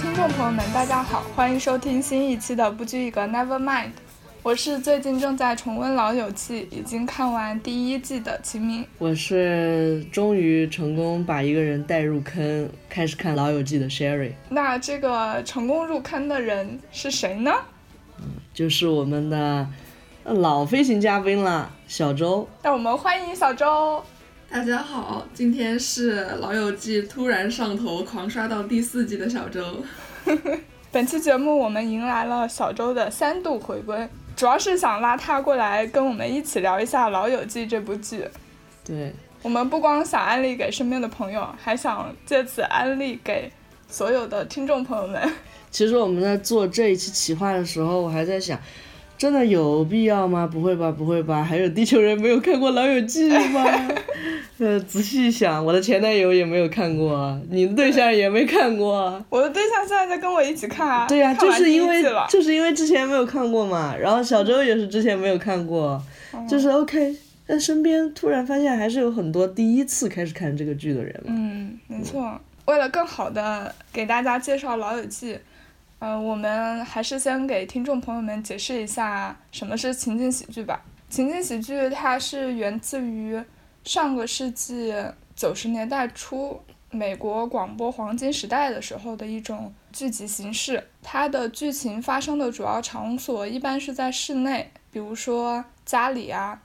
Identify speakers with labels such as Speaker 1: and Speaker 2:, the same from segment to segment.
Speaker 1: 听众朋友们，大家好，欢迎收听新一期的不拘一格 Never Mind。我是最近正在重温《老友记》，已经看完第一季的秦明。
Speaker 2: 我是终于成功把一个人带入坑，开始看《老友记》的 Sherry。
Speaker 1: 那这个成功入坑的人是谁呢？
Speaker 2: 就是我们的老飞行嘉宾了，小周。
Speaker 1: 让我们欢迎小周。
Speaker 3: 大家好，今天是《老友记》突然上头，狂刷到第四季的小周。
Speaker 1: 本期节目我们迎来了小周的三度回归，主要是想拉他过来跟我们一起聊一下《老友记》这部剧。
Speaker 2: 对，
Speaker 1: 我们不光想安利给身边的朋友，还想借此安利给所有的听众朋友们。
Speaker 2: 其实我们在做这一期企划的时候，我还在想，真的有必要吗？不会吧，不会吧？还有地球人没有看过《老友记》吗？呃，仔细想，我的前男友也没有看过，你的对象也没看过。
Speaker 1: 我的对象现在在跟我一起看啊。
Speaker 2: 对呀、就是因为就是因为之前没有看过嘛，然后小周也是之前没有看过，就是 OK。但身边突然发现还是有很多第一次开始看这个剧的人嘛。
Speaker 1: 嗯，没错。为了更好的给大家介绍《老友记》，呃，我们还是先给听众朋友们解释一下什么是情景喜剧吧。情景喜剧它是源自于上个世纪九十年代初美国广播黄金时代的时候的一种剧集形式。它的剧情发生的主要场所一般是在室内，比如说家里啊、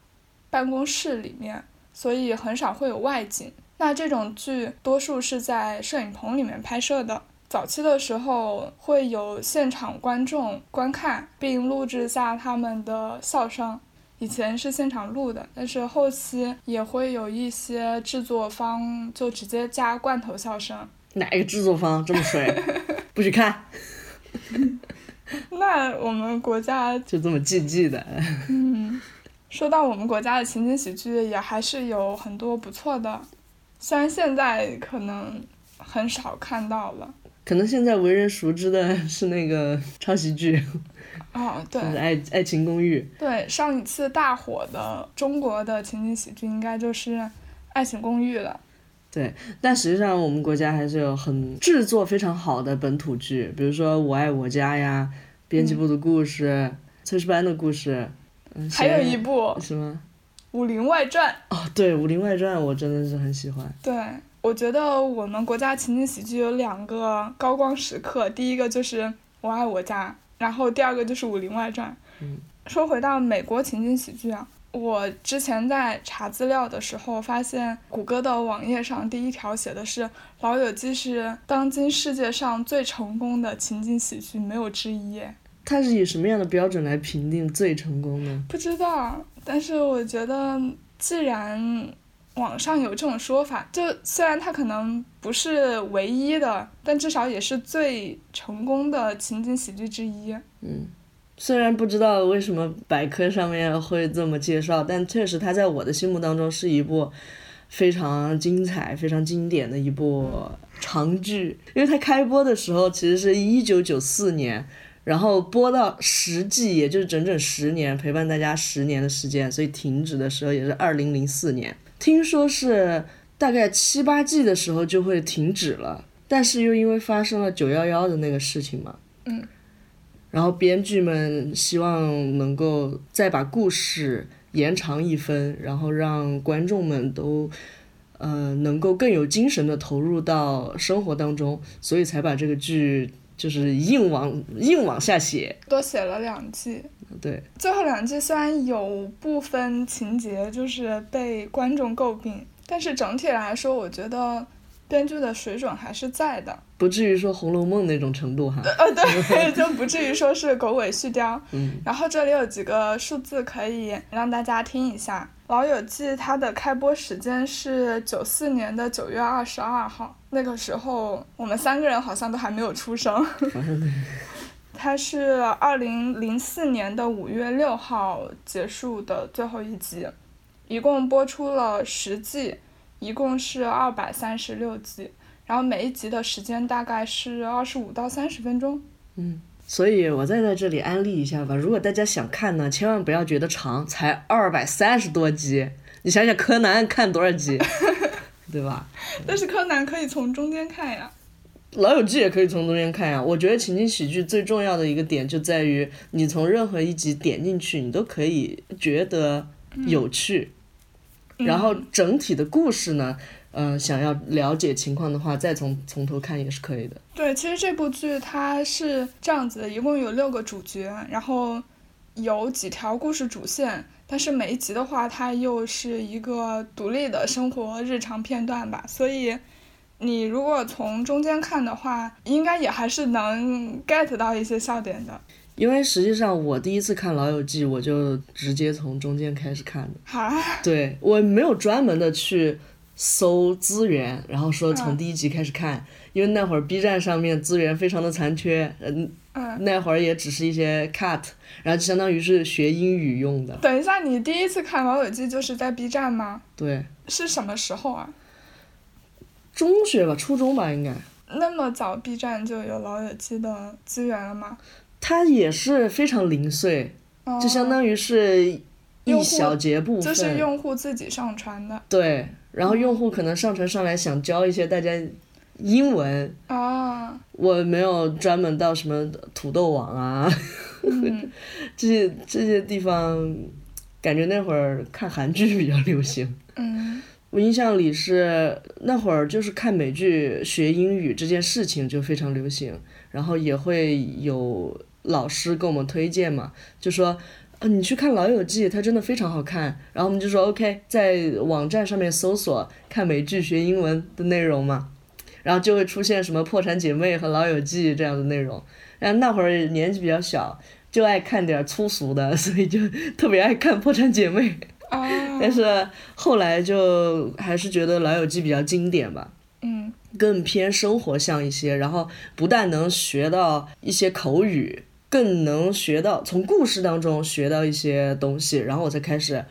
Speaker 1: 办公室里面，所以很少会有外景。那这种剧多数是在摄影棚里面拍摄的。早期的时候会有现场观众观看，并录制下他们的笑声。以前是现场录的，但是后期也会有一些制作方就直接加罐头笑声。
Speaker 2: 哪一个制作方这么水？不许看，
Speaker 1: 那我们国家
Speaker 2: 就这么禁忌的。
Speaker 1: 说到我们国家的情景喜剧，也还是有很多不错的，虽然现在可能很少看到了。
Speaker 2: 可能现在为人熟知的 是那个抄袭剧，
Speaker 1: 哦，对《
Speaker 2: 爱爱情公寓》。
Speaker 1: 对，上一次大火的中国的情景喜剧应该就是《爱情公寓》了。
Speaker 2: 对，但实际上我们国家还是有很制作非常好的本土剧，比如说《我爱我家》呀，《编辑部的故事》炊事班的故事，嗯，
Speaker 1: 还有一部《
Speaker 2: 什么？
Speaker 1: 武林外传》。
Speaker 2: 哦，对，《武林外传》我真的是很喜欢。
Speaker 1: 对，我觉得我们国家情景喜剧有两个高光时刻，第一个就是《我爱我家》，然后第二个就是《武林外传》。
Speaker 2: 嗯
Speaker 1: 说回到美国情景喜剧啊，我之前在查资料的时候发现，谷歌的网页上第一条写的是《老友记》是当今世界上最成功的情景喜剧，没有之一。
Speaker 2: 它是以什么样的标准来评定最成功呢？
Speaker 1: 不知道，但是我觉得，既然网上有这种说法，就虽然它可能不是唯一的，但至少也是最成功的情景喜剧之一。
Speaker 2: 嗯虽然不知道为什么百科上面会这么介绍，但确实它在我的心目当中是一部非常精彩、非常经典的一部长剧。因为它开播的时候其实是一九九四年，然后播到十季，也就是整整十年，陪伴大家十年的时间，所以停止的时候也是二零零四年。听说是大概七八季的时候就会停止了，但是又因为发生了九幺幺的那个事情嘛，嗯。然后编剧们希望能够再把故事延长一分，然后让观众们都呃能够更有精神的投入到生活当中，所以才把这个剧就是硬往硬往下写。
Speaker 1: 多写了两季，
Speaker 2: 对，
Speaker 1: 最后两季虽然有部分情节就是被观众诟病，但是整体来说，我觉得编剧的水准还是在的。
Speaker 2: 不至于说《红楼梦》那种程度哈。
Speaker 1: 呃，对，就不至于说是狗尾续貂。
Speaker 2: 嗯，
Speaker 1: 然后这里有几个数字可以让大家听一下，《老友记》它的开播时间是九四年的九月二十二号，那个时候我们三个人好像都还没有出生。他是二零零四年的五月六号结束的最后一集，一共播出了十季，一共是二百三十六集，然后每一集的时间大概是二十五到三十分钟。
Speaker 2: 嗯所以我再在这里安利一下吧，如果大家想看呢，千万不要觉得长，才二百三十多集，你想想柯南看多少集，对吧？
Speaker 1: 但是柯南可以从中间看呀。
Speaker 2: 老友记也可以从中间看呀。我觉得情景喜剧最重要的一个点就在于，你从任何一集点进去，你都可以觉得有趣。然后整体的故事呢，嗯、想要了解情况的话，再从从头看也是可以的。
Speaker 1: 对，其实这部剧它是这样子的，一共有六个主角，然后有几条故事主线，但是每一集的话，它又是一个独立的生活日常片段吧，所以你如果从中间看的话，应该也还是能 get 到一些笑点的。
Speaker 2: 因为实际上我第一次看《老友记》，我就直接从中间开始看的。
Speaker 1: 哈，
Speaker 2: 对我没有专门的去搜资源，然后说从
Speaker 1: 嗯
Speaker 2: 第一集开始看，因为那会儿 B 站上面资源非常的残缺，嗯，
Speaker 1: 嗯，
Speaker 2: 那会儿也只是一些 cut，然后就相当于是学英语用的。
Speaker 1: 等一下，你第一次看《老友记》就是在 B 站吗？
Speaker 2: 对，
Speaker 1: 是什么时候啊？
Speaker 2: 中学吧，初中吧，应该。
Speaker 1: 那么早 B 站就有《老友记》的资源了吗？
Speaker 2: 它也是非常零碎，
Speaker 1: 哦
Speaker 2: 就相当于是一小节部分。
Speaker 1: 就是用户自己上传的
Speaker 2: 对，然后用户可能上传上来想教一些大家英文，
Speaker 1: 啊，
Speaker 2: 我没有专门到什么土豆网啊。
Speaker 1: 嗯。
Speaker 2: 这些这些地方，感觉那会儿看韩剧比较流行。
Speaker 1: 嗯。
Speaker 2: 我印象里是那会儿就是看美剧学英语这件事情就非常流行，然后也会有老师给我们推荐嘛，就说。呃，你去看《老友记》，它真的非常好看。然后我们就说 OK，在网站上面搜索看美剧学英文的内容嘛，然后就会出现什么《破产姐妹》和《老友记》这样的内容。然后那会儿年纪比较小，就爱看点儿粗俗的，所以就特别爱看《破产姐妹》。
Speaker 1: 啊，
Speaker 2: 但是后来就还是觉得《老友记》比较经典吧，
Speaker 1: 嗯
Speaker 2: 更偏生活向一些，然后不但能学到一些口语，更能学到从故事当中学到一些东西，然后我才开始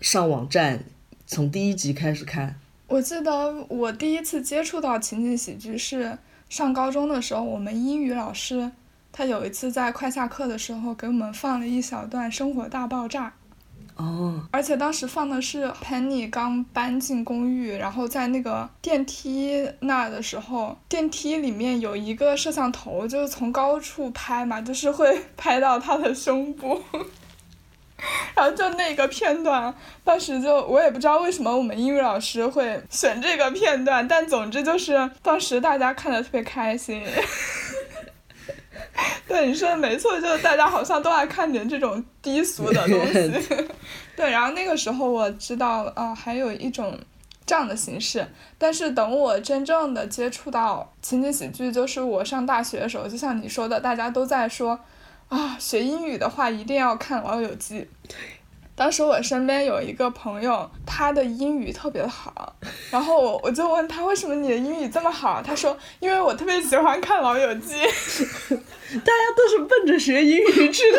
Speaker 2: 上网站，从第一集开始看。
Speaker 1: 我记得我第一次接触到情景喜剧是上高中的时候，我们英语老师他有一次在快下课的时候给我们放了一小段《生活大爆炸》。
Speaker 2: 哦，
Speaker 1: 而且当时放的是 Penny 刚搬进公寓，然后在那个电梯那儿的时候，电梯里面有一个摄像头，就是从高处拍嘛，就是会拍到他的胸部。然后就那个片段，当时就我也不知道为什么我们英语老师会选这个片段，但总之就是当时大家看的特别开心。对，你说的没错，就是大家好像都爱看点这种低俗的东西。对，然后那个时候我知道，呃，还有一种这样的形式，但是等我真正的接触到情景喜剧，就是我上大学的时候，就像你说的，大家都在说，啊，学英语的话一定要看《老友记》。当时我身边有一个朋友，他的英语特别好，然后我我就问他为什么你的英语这么好，他说因为我特别喜欢看《老友记》。
Speaker 2: 大家都是奔着学英语去的。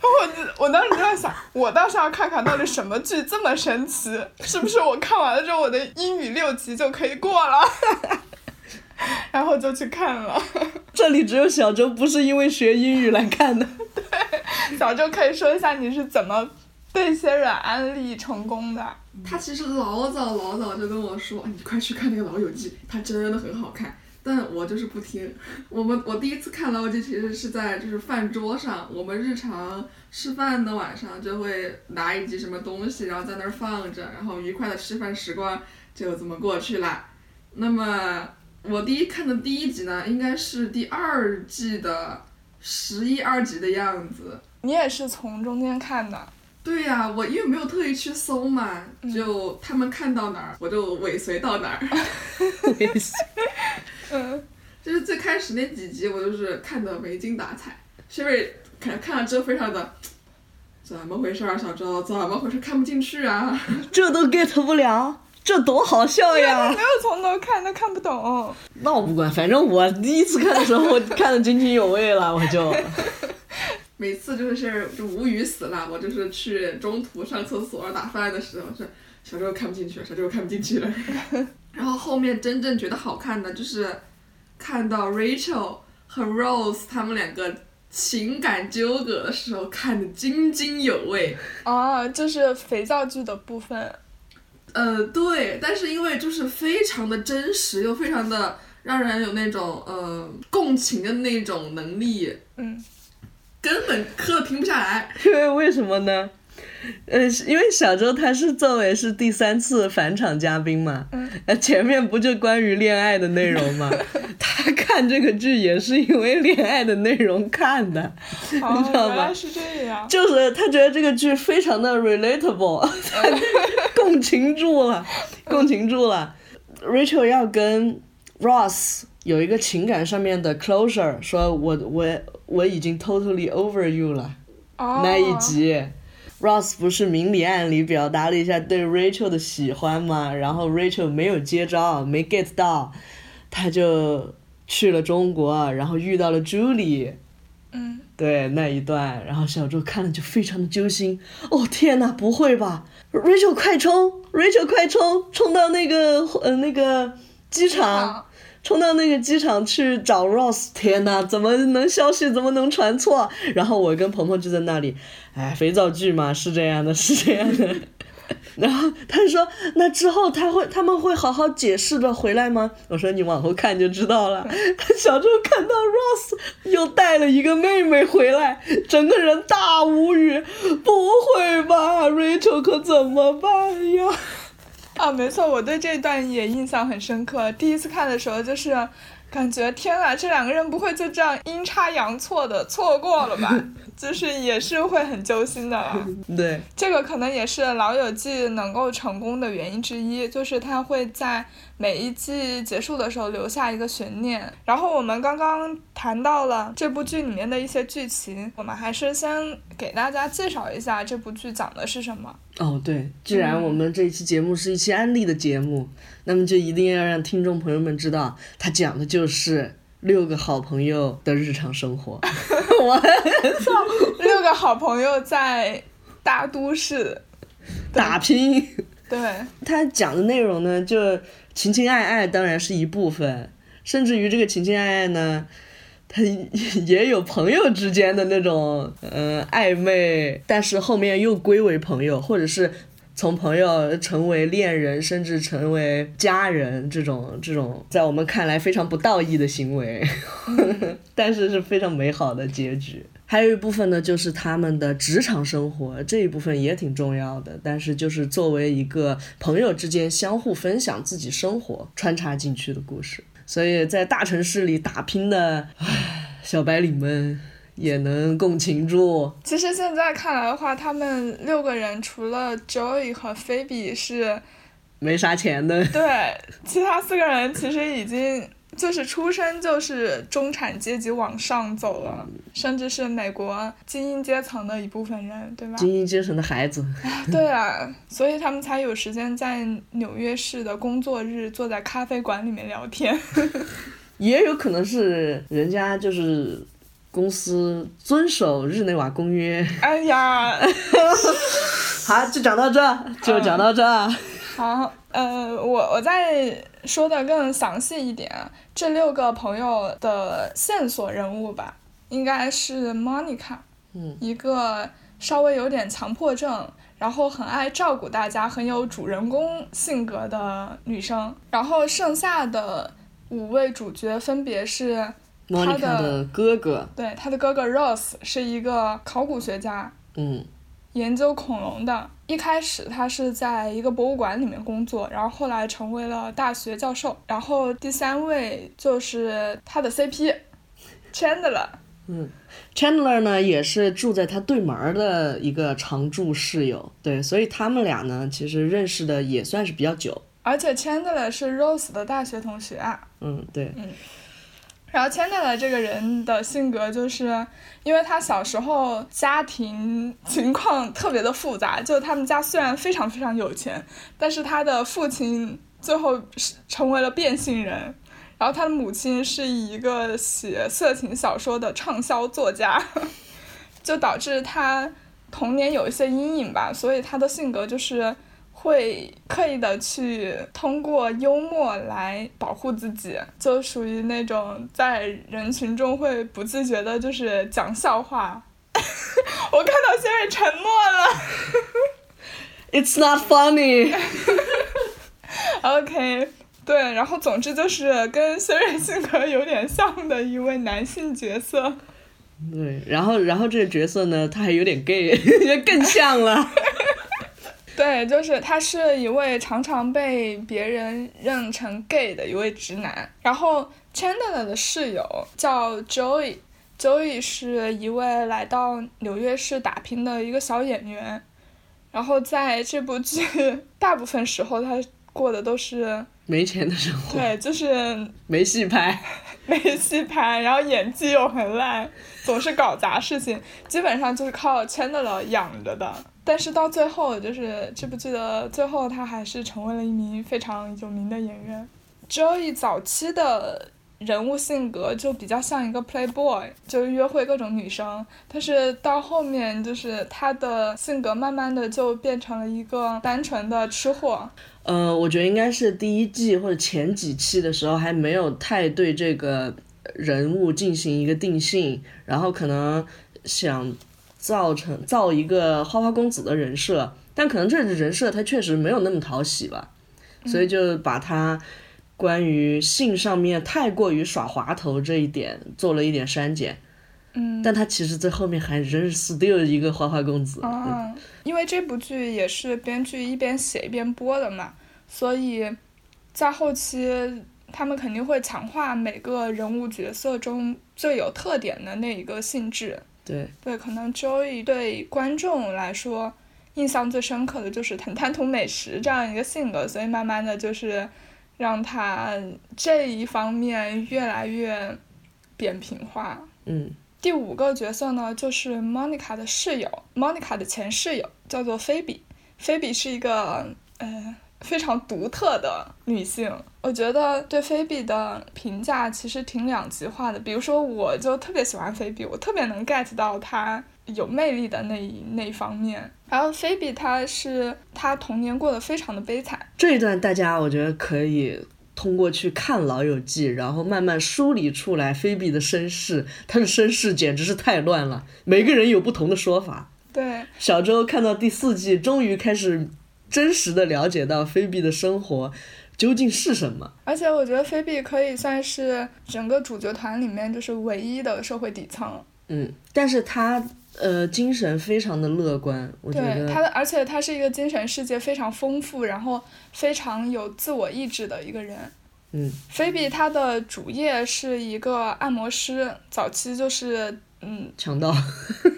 Speaker 1: 我就我当时就在想，我倒是要看看到底什么剧这么神奇，是不是我看完了之后我的英语六级就可以过了？然后就去看了。
Speaker 2: 这里只有小周不是因为学英语来看的。
Speaker 1: 对小周可以说一下你是怎么被些人安利成功的？
Speaker 3: 他其实老早老早就跟我说，你快去看那个《老友记》，它真的很好看。但我就是不听。我们我第一次看《老友记》其实是在就是饭桌上，我们日常吃饭的晚上就会拿一集什么东西，然后在那儿放着，然后愉快的吃饭时光就这么过去了。那么我第一看的第一集呢，应该是第二季的十一二集的样子。
Speaker 1: 你也是从中间看的？
Speaker 3: 对呀、我因为没有特意去搜嘛，就他们看到哪儿，我就尾随到哪儿。
Speaker 1: 尾随 嗯，
Speaker 3: 就是最开始那几集，我就是看的没精打采，是不是看看了之后非常的，怎么回事儿啊，小周，怎么回事？看不进去啊！
Speaker 2: 这都 get 不了，这多好笑呀！
Speaker 1: 没有从头看，都看不懂。
Speaker 2: 那我不管，反正我第一次看的时候，我看的津津有味了，我就。
Speaker 3: 每次就是就无语死了，我就是去中途上厕所打饭的时候是小时候看不进去小时候看不进去了。然后后面真正觉得好看的就是看到 Rachel 和 Rose 他们两个情感纠葛的时候，看得津津有味。
Speaker 1: 哦，就是肥皂剧的部分。
Speaker 3: 呃，对，但是因为就是非常的真实，又非常的让人有那种呃共情的那种能力，
Speaker 1: 嗯，
Speaker 3: 根本磕的停不下来。
Speaker 2: 因为为什么呢？呃，因为小周他是作为是第三次返场嘉宾嘛，
Speaker 1: 嗯
Speaker 2: 呃，前面不就关于恋爱的内容嘛，他看这个剧也是因为恋爱的内容看的，
Speaker 1: 你，
Speaker 2: 知道吧
Speaker 1: 是这样。
Speaker 2: 就是他觉得这个剧非常的 relatable，他 共情住了，共情住了。Rachel 要跟 Ross 有一个情感上面的 closure，说我我我已经 totally over you 了。
Speaker 1: 哦，
Speaker 2: 那一集，Ross 不是明里暗里表达了一下对 Rachel 的喜欢吗？然后 Rachel 没有接招，没 get 到，他就去了中国，然后遇到了 Julie。
Speaker 1: 嗯，
Speaker 2: 对那一段，然后小周看了就非常的揪心。哦天哪，不会吧？Rachel 快冲！Rachel 快冲！冲到那个呃那个机场，冲到那个机场去找 Ross。天呐，怎么能消息怎么能传错？然后我跟鹏鹏就在那里，哎，肥皂剧嘛，是这样的，是这样的。然后他说：“那之后他会他们会好好解释的回来吗？”我说：“你往后看就知道了。”小周看到 Ross 又带了一个妹妹回来，整个人大无语。不会吧，Rachel 可怎么办呀？
Speaker 1: 啊，没错，我对这段也印象很深刻。第一次看的时候，就是感觉天啊，这两个人不会就这样阴差阳错的错过了吧？就是也是会很揪心的啦。
Speaker 2: 对，
Speaker 1: 这个可能也是《老友记》能够成功的原因之一，就是它会在每一季结束的时候留下一个悬念。然后我们刚刚谈到了这部剧里面的一些剧情，我们还是先给大家介绍一下这部剧讲的是什么。
Speaker 2: 哦对，既然我们这一期节目是一期安利的节目，那么就一定要让听众朋友们知道，它讲的就是六个好朋友的日常生活。我
Speaker 1: 六个好朋友在大都市，
Speaker 2: 打拼。
Speaker 1: 对，
Speaker 2: 他讲的内容呢，就情情爱爱当然是一部分，甚至于这个情情爱爱呢，他也有朋友之间的那种嗯、呃暧昧，但是后面又归为朋友，或者是从朋友成为恋人，甚至成为家人这种这种，在我们看来非常不道义的行为，但是是非常美好的结局。还有一部分呢，就是他们的职场生活这一部分也挺重要的，但是就是作为一个朋友之间相互分享自己生活穿插进去的故事。所以在大城市里打拼的唉小白领们也能共情住。
Speaker 1: 其实现在看来的话，他们六个人除了 Joey 和 Phoebe 是
Speaker 2: 没啥钱的，
Speaker 1: 对，其他四个人其实已经就是出生就是中产阶级往上走了，甚至是美国精英阶层的一部分人，对吧？
Speaker 2: 精英阶层的孩子。
Speaker 1: 对啊，所以他们才有时间在纽约市的工作日坐在咖啡馆里面聊天。
Speaker 2: 也有可能是人家就是公司遵守日内瓦公约。
Speaker 1: 哎呀，
Speaker 2: 好，就讲到这，就讲到这。
Speaker 1: 好，呃，我我再说的更详细一点，这六个朋友的线索人物吧，应该是 Monica，
Speaker 2: 嗯，
Speaker 1: 一个稍微有点强迫症，然后很爱照顾大家，很有主人公性格的女生。然后剩下的五位主角分别是他的
Speaker 2: 的哥哥，
Speaker 1: 对他的哥哥 Ross 是一个考古学家，
Speaker 2: 嗯，
Speaker 1: 研究恐龙的。一开始他是在一个博物馆里面工作，然后后来成为了大学教授。然后第三位就是他的 CP Chandler，嗯
Speaker 2: Chandler 呢也是住在他对门的一个常住室友，对，所以他们俩呢其实认识的也算是比较久，
Speaker 1: 而且 Chandler 是 Rose 的大学同学啊。
Speaker 2: 嗯，对，
Speaker 1: 然后千代的这个人的性格就是，因为他小时候家庭情况特别的复杂，就他们家虽然非常非常有钱，但是他的父亲最后是成为了变性人，然后他的母亲是一个写色情小说的畅销作家，就导致他童年有一些阴影吧，所以他的性格就是。会刻意的去通过幽默来保护自己，就属于那种在人群中会不自觉的，就是讲笑话。我看到谢瑞沉默了。
Speaker 2: It's not funny。
Speaker 1: OK，对，然后总之就是跟虽然性格有点像的一位男性角色。
Speaker 2: 对，然后然后这个角色呢，他还有点 gay，更像了。
Speaker 1: 对，就是他是一位常常被别人认成 gay 的一位直男。然后 Chandler 的室友叫 Joey，Joey 是一位来到纽约市打拼的一个小演员。然后在这部剧大部分时候，他过的都是
Speaker 2: 没钱的生活。
Speaker 1: 对，就是
Speaker 2: 没戏拍。
Speaker 1: 没戏拍，然后演技又很烂，总是搞砸事情，基本上就是靠 Chandler 养着的。但是到最后，就是这部剧的最后，他还是成为了一名非常有名的演员。Joey 早期的人物性格就比较像一个 playboy，就约会各种女生。但是到后面，就是他的性格慢慢的就变成了一个单纯的吃货。
Speaker 2: 呃，我觉得应该是第一季或者前几期的时候还没有太对这个人物进行一个定性，然后可能想造成造一个花花公子的人设，但可能这人设他确实没有那么讨喜吧，所以就把他关于性上面太过于耍滑头这一点做了一点删减。
Speaker 1: 嗯，
Speaker 2: 但他其实在后面还仍是 still 一个花花公子。
Speaker 1: 嗯，因为这部剧也是编剧一边写一边播的嘛，所以在后期他们肯定会强化每个人物角色中最有特点的那一个性质。
Speaker 2: 对
Speaker 1: 对，可能 Joey 对观众来说印象最深刻的就是很贪图美食这样一个性格，所以慢慢的就是让他这一方面越来越扁平化。
Speaker 2: 嗯。
Speaker 1: 第五个角色呢，就是 Monica 的室友，Monica 的前室友叫做菲比。菲比是一个呃非常独特的女性，我觉得对菲比的评价其实挺两极化的。比如说，我就特别喜欢菲比，我特别能 get 到她有魅力的那一那一方面。然后菲比她是她童年过得非常的悲惨，
Speaker 2: 这一段大家我觉得可以。通过去看《老友记》，然后慢慢梳理出来菲比的身世，她的身世简直是太乱了，每个人有不同的说法。
Speaker 1: 对，
Speaker 2: 小周看到第四季，终于开始真实的了解到菲比的生活究竟是什么。
Speaker 1: 而且我觉得菲比可以算是整个主角团里面就是唯一的社会底层。
Speaker 2: 嗯，但是他呃精神非常的乐观，我觉得。
Speaker 1: 对，他的而且他是一个精神世界非常丰富，然后非常有自我意志的一个人。
Speaker 2: 嗯，
Speaker 1: 菲比她的主业是一个按摩师，早期就是嗯
Speaker 2: 强盗，
Speaker 1: 对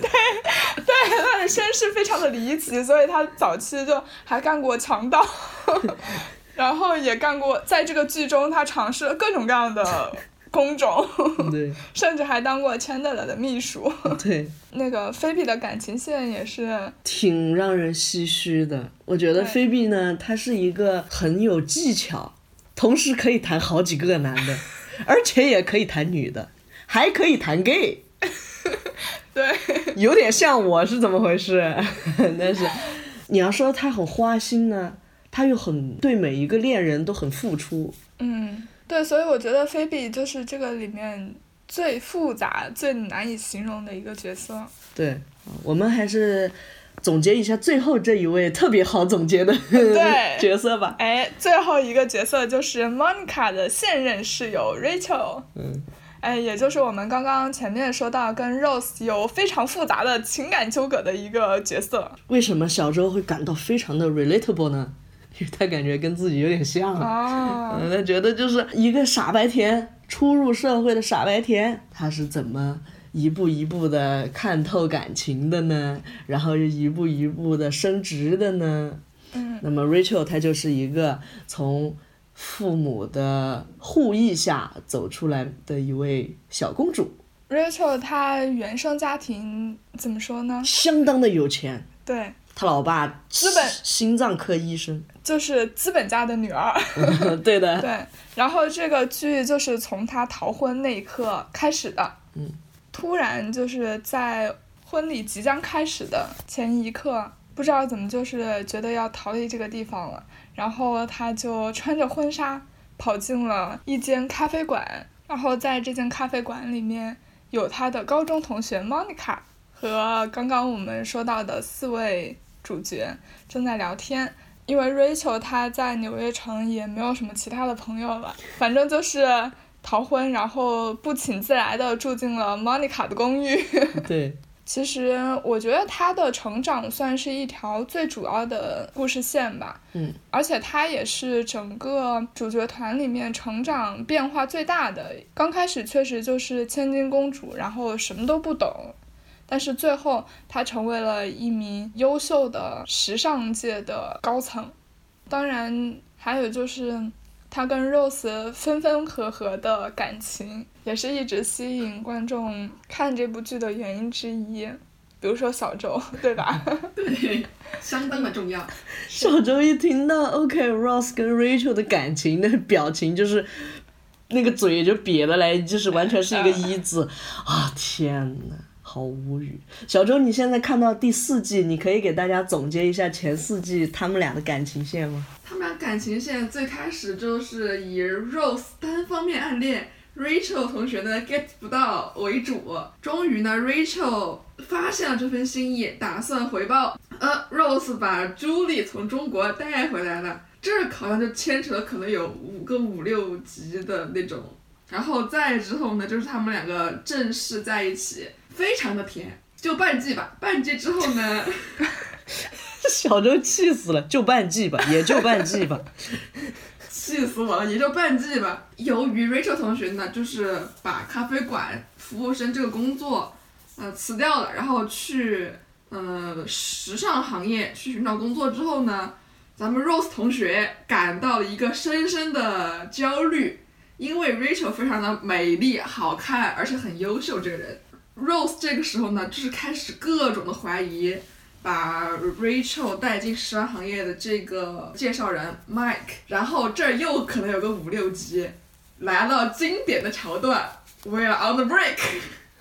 Speaker 1: 对，他的身世非常的离奇，所以他早期就还干过强盗，然后也干过，在这个剧中他尝试了各种各样的工种，
Speaker 2: 对，
Speaker 1: 甚至还当过 Chandler 的秘书，
Speaker 2: 对，
Speaker 1: 那个菲比的感情线也是。
Speaker 2: 挺让人唏嘘的。我觉得菲比呢，她是一个很有技巧。同时可以谈好几个男的，而且也可以谈女的，还可以谈 gay，
Speaker 1: 对，
Speaker 2: 有点像我是怎么回事？但是你要说他很花心呢，他又很对每一个恋人都很付出。
Speaker 1: 嗯，对，所以我觉得菲比就是这个里面最复杂、最难以形容的一个角色。
Speaker 2: 对，我们还是。总结一下最后这一位特别好总结的 角色吧。
Speaker 1: 哎，最后一个角色就是 Monica 的现任室友 Rachel。
Speaker 2: 嗯。
Speaker 1: 哎，也就是我们刚刚前面说到跟 Rose 有非常复杂的情感纠葛的一个角色。
Speaker 2: 为什么小周会感到非常的 relatable 呢？因为他感觉跟自己有点像。
Speaker 1: 哦。
Speaker 2: 嗯，他觉得就是一个傻白甜，初入社会的傻白甜，他是怎么？一步一步的看透感情的呢，然后又一步一步的升职的呢。
Speaker 1: 嗯。
Speaker 2: 那么 Rachel 她就是一个从父母的护翼下走出来的一位小公主。
Speaker 1: Rachel 她原生家庭怎么说呢？
Speaker 2: 相当的有钱。
Speaker 1: 对。
Speaker 2: 他老爸
Speaker 1: 资本
Speaker 2: 心脏科医生。
Speaker 1: 就是资本家的女儿。
Speaker 2: 对的。
Speaker 1: 对。然后这个剧就是从她逃婚那一刻开始的。
Speaker 2: 嗯。
Speaker 1: 突然就是在婚礼即将开始的前一刻，不知道怎么就是觉得要逃离这个地方了，然后他就穿着婚纱跑进了一间咖啡馆，然后在这间咖啡馆里面有他的高中同学 Monica 和刚刚我们说到的四位主角正在聊天，因为 Rachel 她在纽约城也没有什么其他的朋友了，反正就是逃婚，然后不请自来的住进了 Monica 的公寓。
Speaker 2: 对，
Speaker 1: 其实我觉得他的成长算是一条最主要的故事线吧。
Speaker 2: 嗯。
Speaker 1: 而且他也是整个主角团里面成长变化最大的。刚开始确实就是千金公主，然后什么都不懂。但是最后，她成为了一名优秀的时尚界的高层。当然，还有就是她跟 Rose 分分合合的感情，也是一直吸引观众看这部剧的原因之一。比如说小周，对吧？
Speaker 3: 对，相当的重要。
Speaker 2: 小周一听到 OK，Rose 跟 Rachel 的感情，那表情就是那个嘴就瘪了来，就是完全是一个 一字啊！天呐！好无语，小周，你现在看到第四季，你可以给大家总结一下前四季他们俩的感情线吗？
Speaker 3: 他们俩感情线最开始就是以 Rose 单方面暗恋 Rachel 同学呢 get 不到为主，终于呢 Rachel 发现了这份心意，打算回报，呃，Rose 把 Julie 从中国带回来了，这好像就牵扯了可能有五个五六集的那种，然后再之后呢，就是他们两个正式在一起。非常的甜，就半季吧。半季之后呢，
Speaker 2: 小周气死了，就半季吧，也就半季吧，
Speaker 3: 气死我了，也就半季吧。由于 Rachel 同学呢，就是把咖啡馆服务生这个工作，呃，辞掉了，然后去呃时尚行业去寻找工作之后呢，咱们 Rose 同学感到了一个深深的焦虑，因为 Rachel 非常的美丽、好看，而且很优秀，这个人。Rose 这个时候呢，就是开始各种的怀疑，把 Rachel 带进时尚行业的这个介绍人 Mike，然后这儿又可能有个五六集，来了经典的桥段，We're on the break。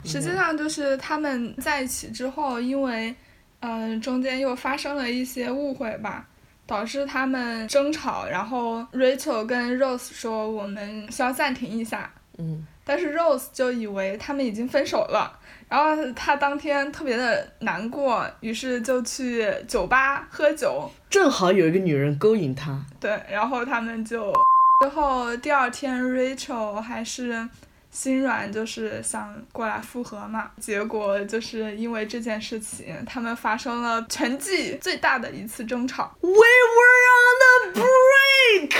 Speaker 1: 实际上就是他们在一起之后，因为，嗯，中间又发生了一些误会吧，导致他们争吵，然后 Rachel 跟 Rose 说我们需要暂停一下。
Speaker 2: 嗯。
Speaker 1: 但是 Rose 就以为他们已经分手了。然后他当天特别的难过，于是就去酒吧喝酒。
Speaker 2: 正好有一个女人勾引他。
Speaker 1: 对，然后他们就，之后第二天 Rachel 还是心软，就是想过来复合嘛。结果就是因为这件事情，他们发生了全季最大的一次争吵。
Speaker 2: We were on the break。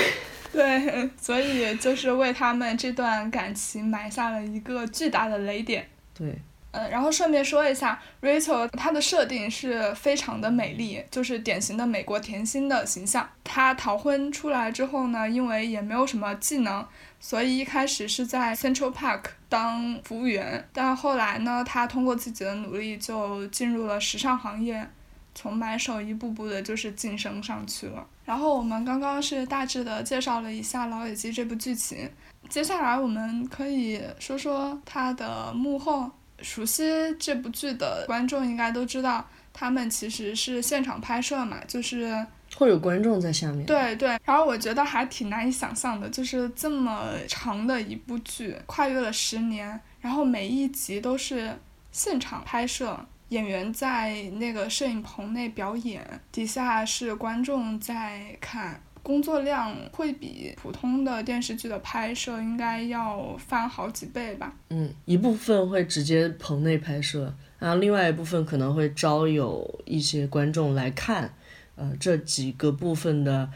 Speaker 1: 对，所以就是为他们这段感情埋下了一个巨大的雷点。
Speaker 2: 对。
Speaker 1: 嗯，然后顺便说一下，Rachel 她的设定是非常的美丽，就是典型的美国甜心的形象。她逃婚出来之后呢，因为也没有什么技能，所以一开始是在 Central Park 当服务员。但后来呢，她通过自己的努力就进入了时尚行业，从买手一步步的就是晋升上去了。然后我们刚刚是大致的介绍了一下《老友记》这部剧情，接下来我们可以说说它的幕后。熟悉这部剧的观众应该都知道，他们其实是现场拍摄嘛，就是
Speaker 2: 会有观众在下面。
Speaker 1: 对对，然后我觉得还挺难以想象的，就是这么长的一部剧，跨越了十年，然后每一集都是现场拍摄，演员在那个摄影棚内表演，底下是观众在看。工作量会比普通的电视剧的拍摄应该要翻好几倍吧。
Speaker 2: 嗯，一部分会直接棚内拍摄，然后另外一部分可能会招有一些观众来看，呃，这几个部分的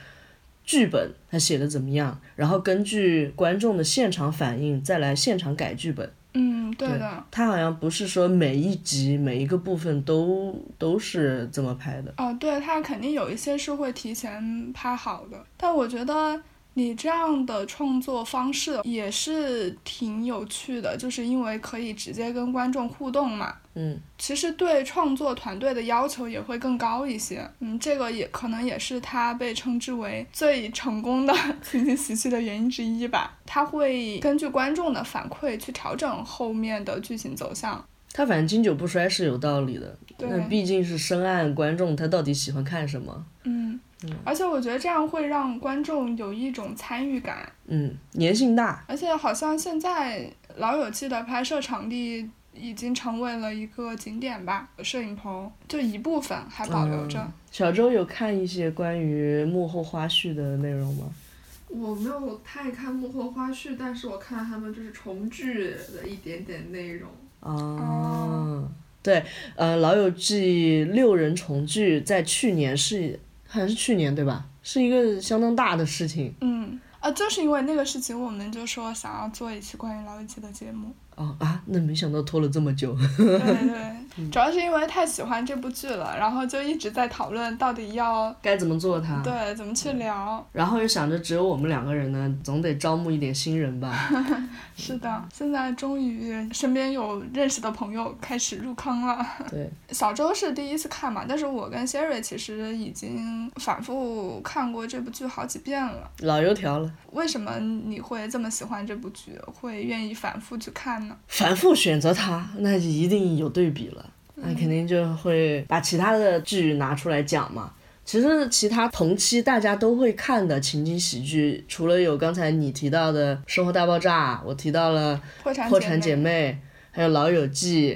Speaker 2: 剧本他写的怎么样，然后根据观众的现场反应再来现场改剧本。
Speaker 1: 嗯，对的。
Speaker 2: 他好像不是说每一集每一个部分都都是这么拍的。
Speaker 1: 哦，对，他肯定有一些是会提前拍好的，但我觉得。你这样的创作方式也是挺有趣的，就是因为可以直接跟观众互动嘛。
Speaker 2: 嗯，
Speaker 1: 其实对创作团队的要求也会更高一些。嗯，这个也可能也是他被称之为最成功的情景喜剧的原因之一吧。他会根据观众的反馈去调整后面的剧情走向。
Speaker 2: 他反正经久不衰是有道理的。
Speaker 1: 那
Speaker 2: 毕竟是深谙观众他到底喜欢看什么。
Speaker 1: 嗯。而且我觉得这样会让观众有一种参与感，
Speaker 2: 嗯，粘性大。
Speaker 1: 而且好像现在《老友记》的拍摄场地已经成为了一个景点吧，摄影棚就一部分还保留着。
Speaker 2: 嗯小周有看一些关于幕后花絮的内容吗？
Speaker 3: 我没有太看幕后花絮，但是我看他们就是重聚的一点点内容。
Speaker 2: 啊，
Speaker 1: 哦
Speaker 2: 对，呃，《老友记》六人重聚在去年是好像是去年对吧？是一个相当大的事情。
Speaker 1: 嗯，啊，就是因为那个事情，我们就说想要做一期关于老友记的节目。
Speaker 2: 哦啊，那没想到拖了这么久。
Speaker 1: 对对，主要是因为太喜欢这部剧了，然后就一直在讨论到底要
Speaker 2: 该怎么做它？
Speaker 1: 对怎么去聊。
Speaker 2: 然后又想着只有我们两个人呢，总得招募一点新人吧。
Speaker 1: 是的，现在终于身边有认识的朋友开始入坑了。
Speaker 2: 对，
Speaker 1: 小周是第一次看嘛，但是我跟 Sherry 其实已经反复看过这部剧好几遍了。
Speaker 2: 老油条了。
Speaker 1: 为什么你会这么喜欢这部剧，会愿意反复去看呢？
Speaker 2: 反复选择它，那就一定有对比了，那肯定就会把其他的剧拿出来讲嘛。其实其他同期大家都会看的情景喜剧，除了有刚才你提到的《生活大爆炸》，我提到了
Speaker 1: 破产《
Speaker 2: 姐
Speaker 1: 姐
Speaker 2: 妹》，还有《老友记》，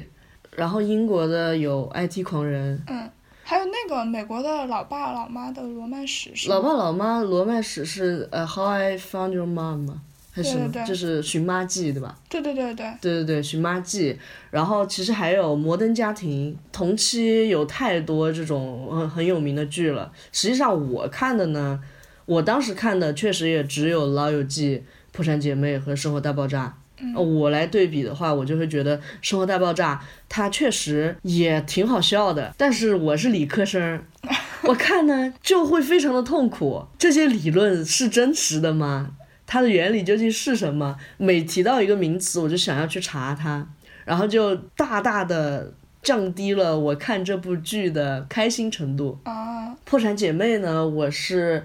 Speaker 2: 然后英国的有《IT 狂人》，
Speaker 1: 嗯，还有那个美国的老爸老妈的罗曼史是
Speaker 2: 老爸老妈罗曼史是呃《How I Found Your Mom》吗？还是就是《寻妈记》对吧？
Speaker 1: 对对对对，
Speaker 2: 对对对，《寻妈记》，然后其实还有《摩登家庭》，同期有太多这种很很有名的剧了。实际上我看的呢，我当时看的确实也只有《老友记》《破产姐妹》和《生活大爆炸》。嗯我来对比的话，我就会觉得《生活大爆炸》它确实也挺好笑的，但是我是理科生，我看呢就会非常的痛苦。这些理论是真实的吗？它的原理究竟是什么？每提到一个名词，我就想要去查它，然后就大大的降低了我看这部剧的开心程度。
Speaker 1: 啊，
Speaker 2: 破产姐妹呢，我是，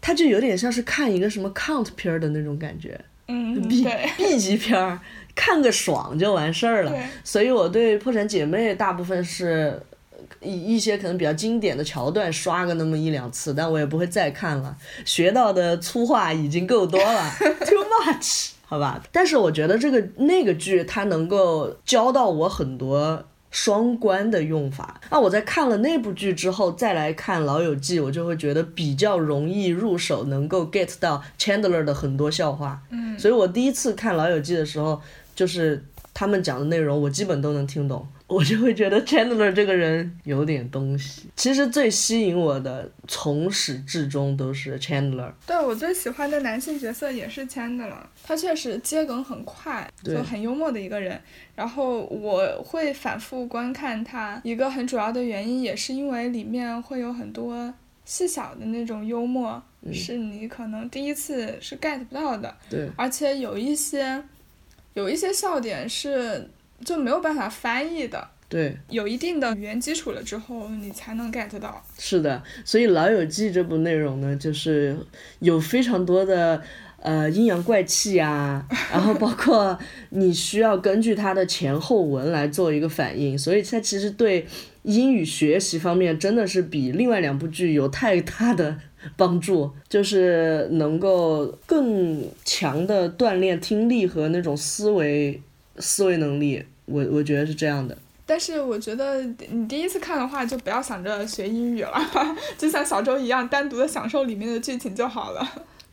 Speaker 2: 它就有点像是看一个什么 count 片儿的那种感觉
Speaker 1: 嗯
Speaker 2: ，，B B 级片儿，看个爽就完事儿了。所以我对破产姐妹大部分是一一些可能比较经典的桥段刷个那么一两次，但我也不会再看了。学到的粗话已经够多了，too much，好吧？但是我觉得这个那个剧它能够教到我很多。双关的用法，那我在看了那部剧之后，再来看《老友记》，我就会觉得比较容易入手，能够 get 到 Chandler 的很多笑话。
Speaker 1: 嗯，
Speaker 2: 所以我第一次看《老友记》的时候，就是他们讲的内容，我基本都能听懂，我就会觉得 Chandler 这个人有点东西。其实最吸引我的，从始至终都是 Chandler。
Speaker 1: 对我最喜欢的男性角色也是 Chandler，他确实接梗很快，就很幽默的一个人。然后我会反复观看他，一个很主要的原因也是因为里面会有很多细小的那种幽默，是你可能第一次是 get 不到的，
Speaker 2: 对
Speaker 1: 而且有一些有一些笑点是就没有办法翻译的。
Speaker 2: 对，
Speaker 1: 有一定的语言基础了之后，你才能 get 到。
Speaker 2: 是的，所以《老友记》这部内容呢，就是有非常多的呃阴阳怪气啊，然后包括 你需要根据它的前后文来做一个反应，所以它其实对英语学习方面真的是比另外两部剧有太大的帮助，就是能够更强的锻炼听力和那种思维思维能力，我我觉得是这样的。
Speaker 1: 但是我觉得你第一次看的话，就不要想着学英语了，就像小周一样，单独的享受里面的剧情就好了。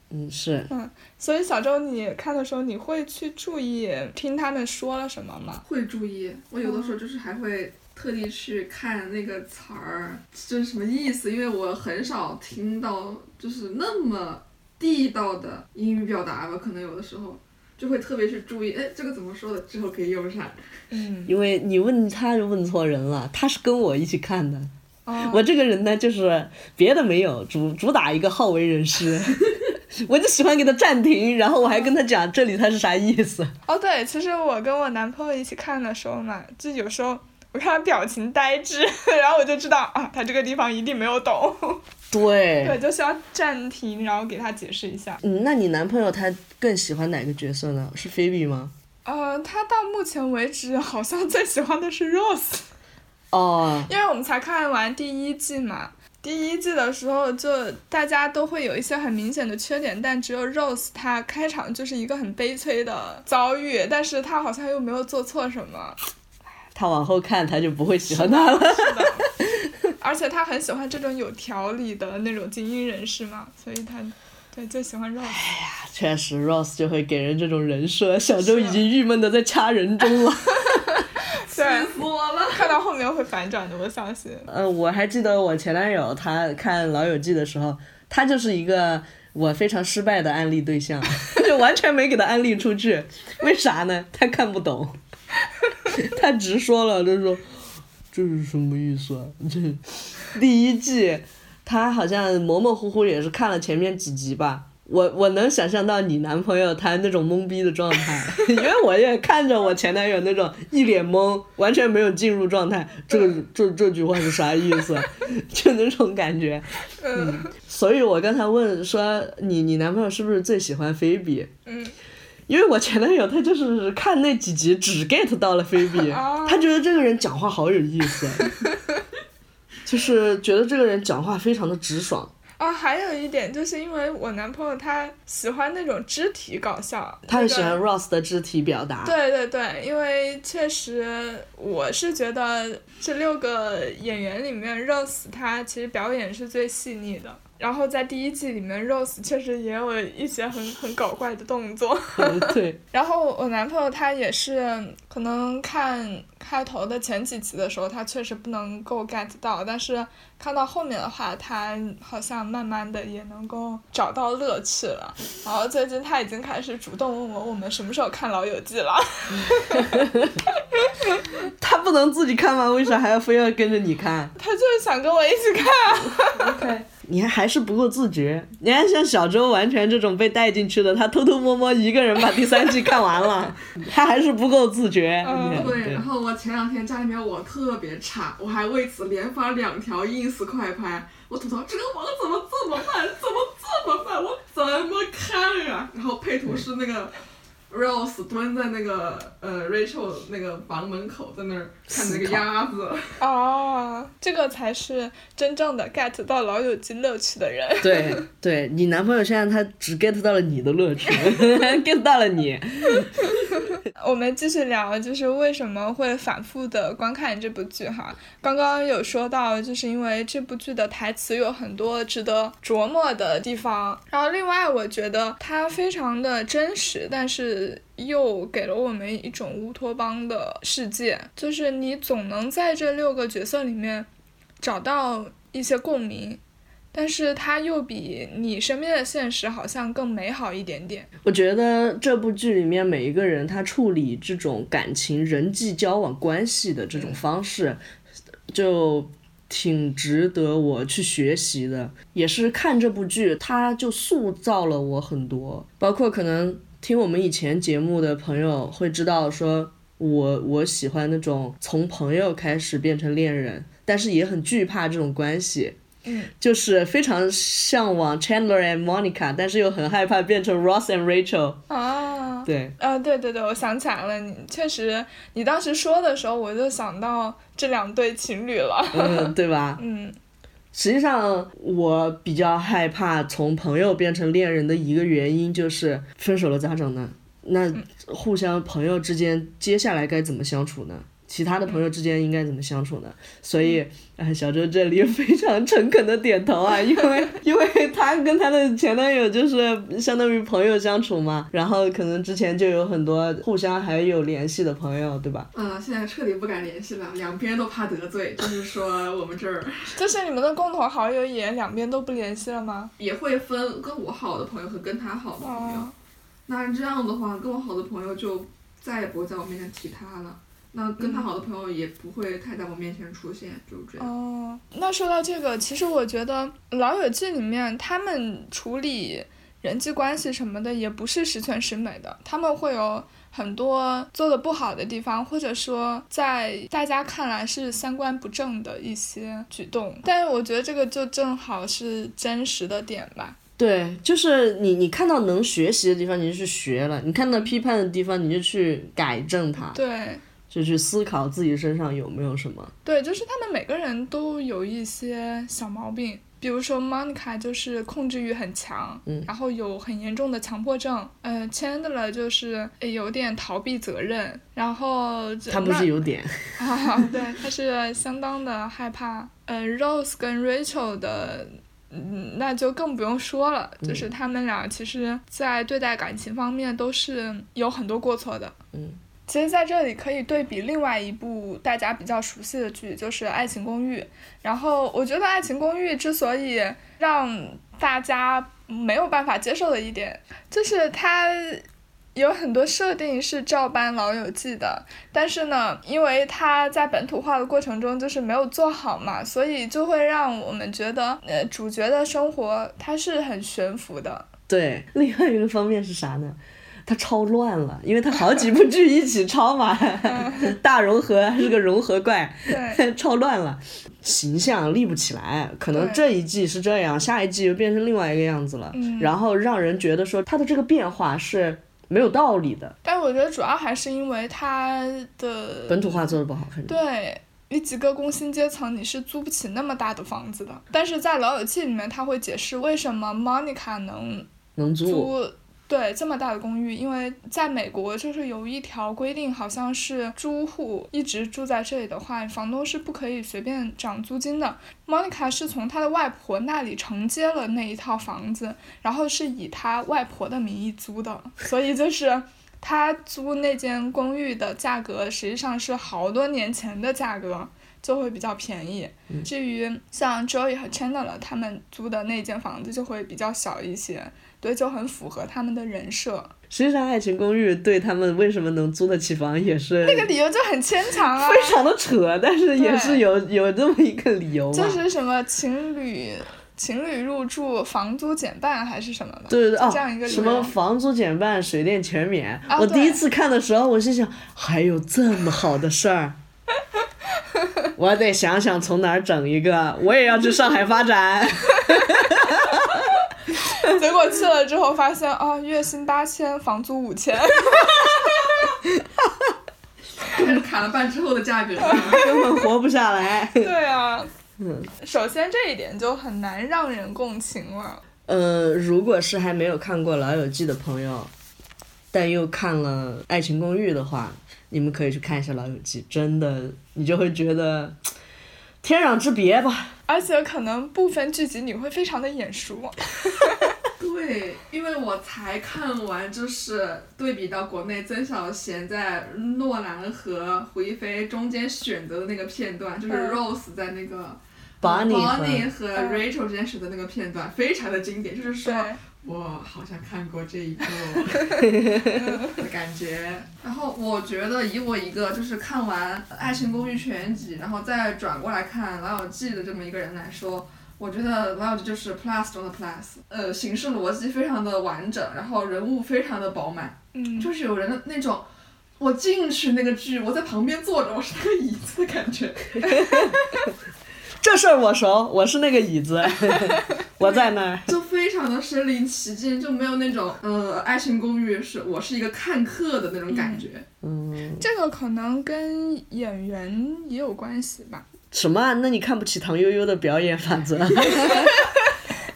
Speaker 2: 嗯，是。
Speaker 1: 嗯所以小周，你看的时候，你会去注意听他们说了什么吗？
Speaker 3: 会注意，我有的时候就是还会特地去看那个词儿，就是什么意思？因为我很少听到就是那么地道的英语表达吧，可能有的时候就会特别去注意，哎，这个怎么说的，之后可以用上。
Speaker 1: 嗯，
Speaker 2: 因为你问他就问错人了，他是跟我一起看的。
Speaker 1: 哦，
Speaker 2: 我这个人呢，就是别的没有，主主打一个好为人师，我就喜欢给他暂停，然后我还跟他讲这里他是啥意思。
Speaker 1: 哦，对，其实我跟我男朋友一起看的时候嘛，就有时候我看他表情呆滞，然后我就知道啊，他这个地方一定没有懂。
Speaker 2: 对，
Speaker 1: 对，就需要暂停，然后给他解释一下。
Speaker 2: 嗯，那你男朋友他更喜欢哪个角色呢？是菲比吗？
Speaker 1: 呃，他到目前为止好像最喜欢的是 Rose。
Speaker 2: 哦，
Speaker 1: 因为我们才看完第一季嘛。第一季的时候，就大家都会有一些很明显的缺点，但只有 Rose 她开场就是一个很悲催的遭遇，但是她好像又没有做错什么。
Speaker 2: 他往后看他就不会喜欢他了。
Speaker 1: 是的，而且他很喜欢这种有条理的那种精英人士嘛，所以他对就喜欢 Rose。
Speaker 2: 哎呀确实，Rose 就会给人这种人设。小周已经郁闷的在掐人中了。
Speaker 1: 对，
Speaker 3: 死我了！
Speaker 1: 看到后面会反转的，我相信。
Speaker 2: 呃，我还记得我前男友他看《老友记》的时候，他就是一个我非常失败的安利对象，就完全没给他安利出去。为啥呢？他看不懂。他直说了，他说这是什么意思啊？这第一季他好像模模糊糊也是看了前面几集吧。我我能想象到你男朋友他那种懵逼的状态，因为我也看着我前男友那种一脸懵，完全没有进入状态。这个这这句话是啥意思？就那种感觉。嗯，所以我刚才问说你你男朋友是不是最喜欢菲比？
Speaker 1: 嗯。
Speaker 2: 因为我前男友他就是看那几集只 get 到了菲比，他觉得这个人讲话好有意思，就是觉得这个人讲话非常的直爽。
Speaker 1: 啊，还有一点就是因为我男朋友他喜欢那种肢体搞笑，
Speaker 2: 他也喜欢 Ross 的肢体表达。
Speaker 1: 对对对，因为确实我是觉得这六个演员里面，Ross 他其实表演是最细腻的。然后在第一季里面，Rose 确实也有一些很很搞怪的动作。
Speaker 2: 对。
Speaker 1: 然后我男朋友他也是，可能看开头的前几集的时候，他确实不能够 get 到，但是看到后面的话，他好像慢慢的也能够找到乐趣了。然后最近他已经开始主动问我，我们什么时候看《老友记》了？
Speaker 2: 他不能自己看吗？为啥还要非要跟着你看？
Speaker 1: 他就是想跟我一起看。
Speaker 2: OK。你还还是不够自觉，你看像小周完全这种被带进去的，他偷偷摸摸一个人把第三季看完了，他还是不够自觉。
Speaker 3: 嗯对，然后我前两天家里面网特别差，我还为此连发两条 ins 快拍，我吐槽这个网怎么这么慢，怎么这么慢，我怎么看啊？然后配图是那个。Rose 蹲在那个呃 Rachel 那个房门口，在那儿看那个鸭子。
Speaker 1: 哦，这个才是真正的 get 到老友记乐趣的人。
Speaker 2: 对，对你男朋友现在他只 get 到了你的乐趣，get 到了你。
Speaker 1: 我们继续聊，就是为什么会反复的观看这部剧哈？刚刚有说到，就是因为这部剧的台词有很多值得琢磨的地方。然后另外，我觉得它非常的真实，但是。又给了我们一种乌托邦的世界，就是你总能在这六个角色里面找到一些共鸣，但是它又比你身边的现实好像更美好一点点。
Speaker 2: 我觉得这部剧里面每一个人他处理这种感情、人际交往关系的这种方式，就挺值得我去学习的。也是看这部剧，它就塑造了我很多，包括可能。听我们以前节目的朋友会知道，说我我喜欢那种从朋友开始变成恋人，但是也很惧怕这种关系，
Speaker 1: 嗯，
Speaker 2: 就是非常向往 Chandler and Monica，但是又很害怕变成 Ross and Rachel。
Speaker 1: 啊，
Speaker 2: 对，
Speaker 1: 啊，对对对，我想起来了，你确实，你当时说的时候，我就想到这两对情侣了，
Speaker 2: 嗯，对吧？
Speaker 1: 嗯。
Speaker 2: 实际上，我比较害怕从朋友变成恋人的一个原因就是分手了咋整呢？那互相朋友之间接下来该怎么相处呢？其他的朋友之间应该怎么相处呢？所以，哎，小周这里非常诚恳的点头啊，因为因为他跟他的前男友就是相当于朋友相处嘛，然后可能之前就有很多互相还有联系的朋友，对吧？
Speaker 3: 嗯，现在彻底不敢联系了，两边都怕得罪，就是说我们这儿，
Speaker 1: 就是你们的共同好友也两边都不联系了吗？
Speaker 3: 也会分跟我好的朋友和跟他好的朋友，那这样的话，跟我好的朋友就再也不会在我面前提他了。那跟他好的朋友也不会太在我面前出现，就这样。哦，
Speaker 1: 那说到这个，其实我觉得《老友记》里面他们处理人际关系什么的也不是十全十美的，他们会有很多做的不好的地方，或者说在大家看来是三观不正的一些举动。但是我觉得这个就正好是真实的点吧。
Speaker 2: 对，就是你你看到能学习的地方你就去学了，你看到批判的地方你就去改正它。
Speaker 1: 对。
Speaker 2: 就去思考自己身上有没有什么。
Speaker 1: 对，就是他们每个人都有一些小毛病，比如说 Monica 就是控制欲很强，
Speaker 2: 嗯
Speaker 1: 然后有很严重的强迫症，呃，Chandler 就是呃有点逃避责任，然后
Speaker 2: 他不是有点，
Speaker 1: 啊，对，他是相当的害怕。呃，Rose 跟 Rachel 的，嗯，那就更不用说了，就是他们俩其实在对待感情方面都是有很多过错的。
Speaker 2: 嗯。
Speaker 1: 其实，在这里可以对比另外一部大家比较熟悉的剧，就是《爱情公寓》。然后，我觉得《爱情公寓》之所以让大家没有办法接受的一点，就是它有很多设定是照搬《老友记》的，但是呢，因为它在本土化的过程中就是没有做好嘛，所以就会让我们觉得，呃，主角的生活它是很悬浮的。
Speaker 2: 对，另外一个方面是啥呢？它超乱了，因为它好几部剧一起抄嘛，大融合还是个融合怪，
Speaker 1: 对
Speaker 2: 超乱了，形象立不起来。可能这一季是这样，下一季又变成另外一个样子了，
Speaker 1: 嗯
Speaker 2: 然后让人觉得说它的这个变化是没有道理的，
Speaker 1: 但我觉得主要还是因为它的
Speaker 2: 本土化做的不好。
Speaker 1: 对。你几个工薪阶层，你是租不起那么大的房子的。但是在《老友记》里面，他会解释为什么 Monica 能
Speaker 2: 能，租
Speaker 1: 对这么大的公寓，因为在美国就是有一条规定，好像是租户一直住在这里的话，房东是不可以随便涨租金的。Monica 是从她的外婆那里承接了那一套房子，然后是以她外婆的名义租的，所以就是。她租那间公寓的价格实际上是好多年前的价格，就会比较便宜。至于像 Joey 和 Chandler 他们租的那间房子就会比较小一些，对，就很符合他们的人设。
Speaker 2: 实际上《爱情公寓》对他们为什么能租得起房也是
Speaker 1: 那个理由就很牵强啊，
Speaker 2: 非常的扯，但是也是有有这么一个理由。
Speaker 1: 就是什么情侣情侣入住房租减半还是什么的，
Speaker 2: 对对对，
Speaker 1: 这样一个
Speaker 2: 哦，什么房租减半，水电全免。
Speaker 1: 啊
Speaker 2: 我第一次看的时候，我心想，还有这么好的事儿，我得想想从哪儿整一个，我也要去上海发展。
Speaker 1: 结果去了之后发现啊，月薪八千，房租五千。
Speaker 3: 这是砍了半之后的价格。
Speaker 2: 根本活不下来。
Speaker 1: 对啊，
Speaker 2: 嗯
Speaker 1: 首先这一点就很难让人共情了。
Speaker 2: 呃，如果是还没有看过《老友记》的朋友，但又看了《爱情公寓》的话，你们可以去看一下《老友记》，真的，你就会觉得天壤之别吧。
Speaker 1: 而且可能部分剧集你会非常的眼熟，
Speaker 3: 对，因为我才看完，就是对比到国内曾小贤在诺兰和胡一菲中间选择的那个片段，就是
Speaker 1: 嗯。
Speaker 3: Rose 在那个
Speaker 2: Bonnie 和
Speaker 3: Rachel 之间选择那个片段，非常的经典，就是说，我好像看过这一部 的感觉。然后我觉得以我一个就是看完《爱情公寓》全集，然后再转过来看《老友记》的这么一个人来说，我觉得《老友记》就是 Plus 中的 Plus，呃，形式逻辑非常的完整，然后人物非常的饱满，
Speaker 1: 嗯，
Speaker 3: 就是有人的那种。我进去那个剧，我在旁边坐着，我是那个椅子的感觉。
Speaker 2: 这事儿我熟，我是那个椅子，我在那儿。
Speaker 3: 就非常的身临其境，就没有那种呃《爱情公寓》是我是一个看客的那种感觉。
Speaker 2: 嗯，
Speaker 1: 这个可能跟演员也有关系吧。
Speaker 2: 什么啊？那你看不起唐悠悠的表演法则？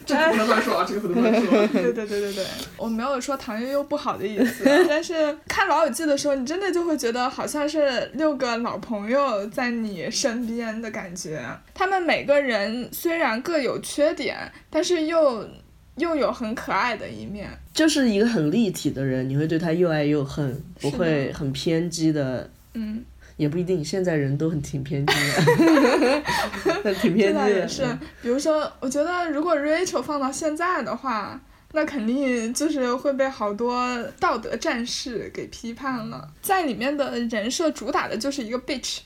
Speaker 3: 这个不能乱说啊，这个不能乱说。
Speaker 1: 对对对对对，我没有说唐悠悠不好的意思，但是看《老友记》的时候，你真的就会觉得好像是六个老朋友在你身边的感觉。他们每个人虽然各有缺点，但是又又有很可爱的一面。
Speaker 2: 就是一个很立体的人，你会对他又爱又恨，不会很偏激的。
Speaker 1: 嗯，
Speaker 2: 也不一定，现在人都很挺偏激的，挺偏激的。
Speaker 1: 这倒也是。比如说，我觉得如果 Rachel 放到现在的话，那肯定就是会被好多道德战士给批判了。在里面的人设主打的就是一个 bitch。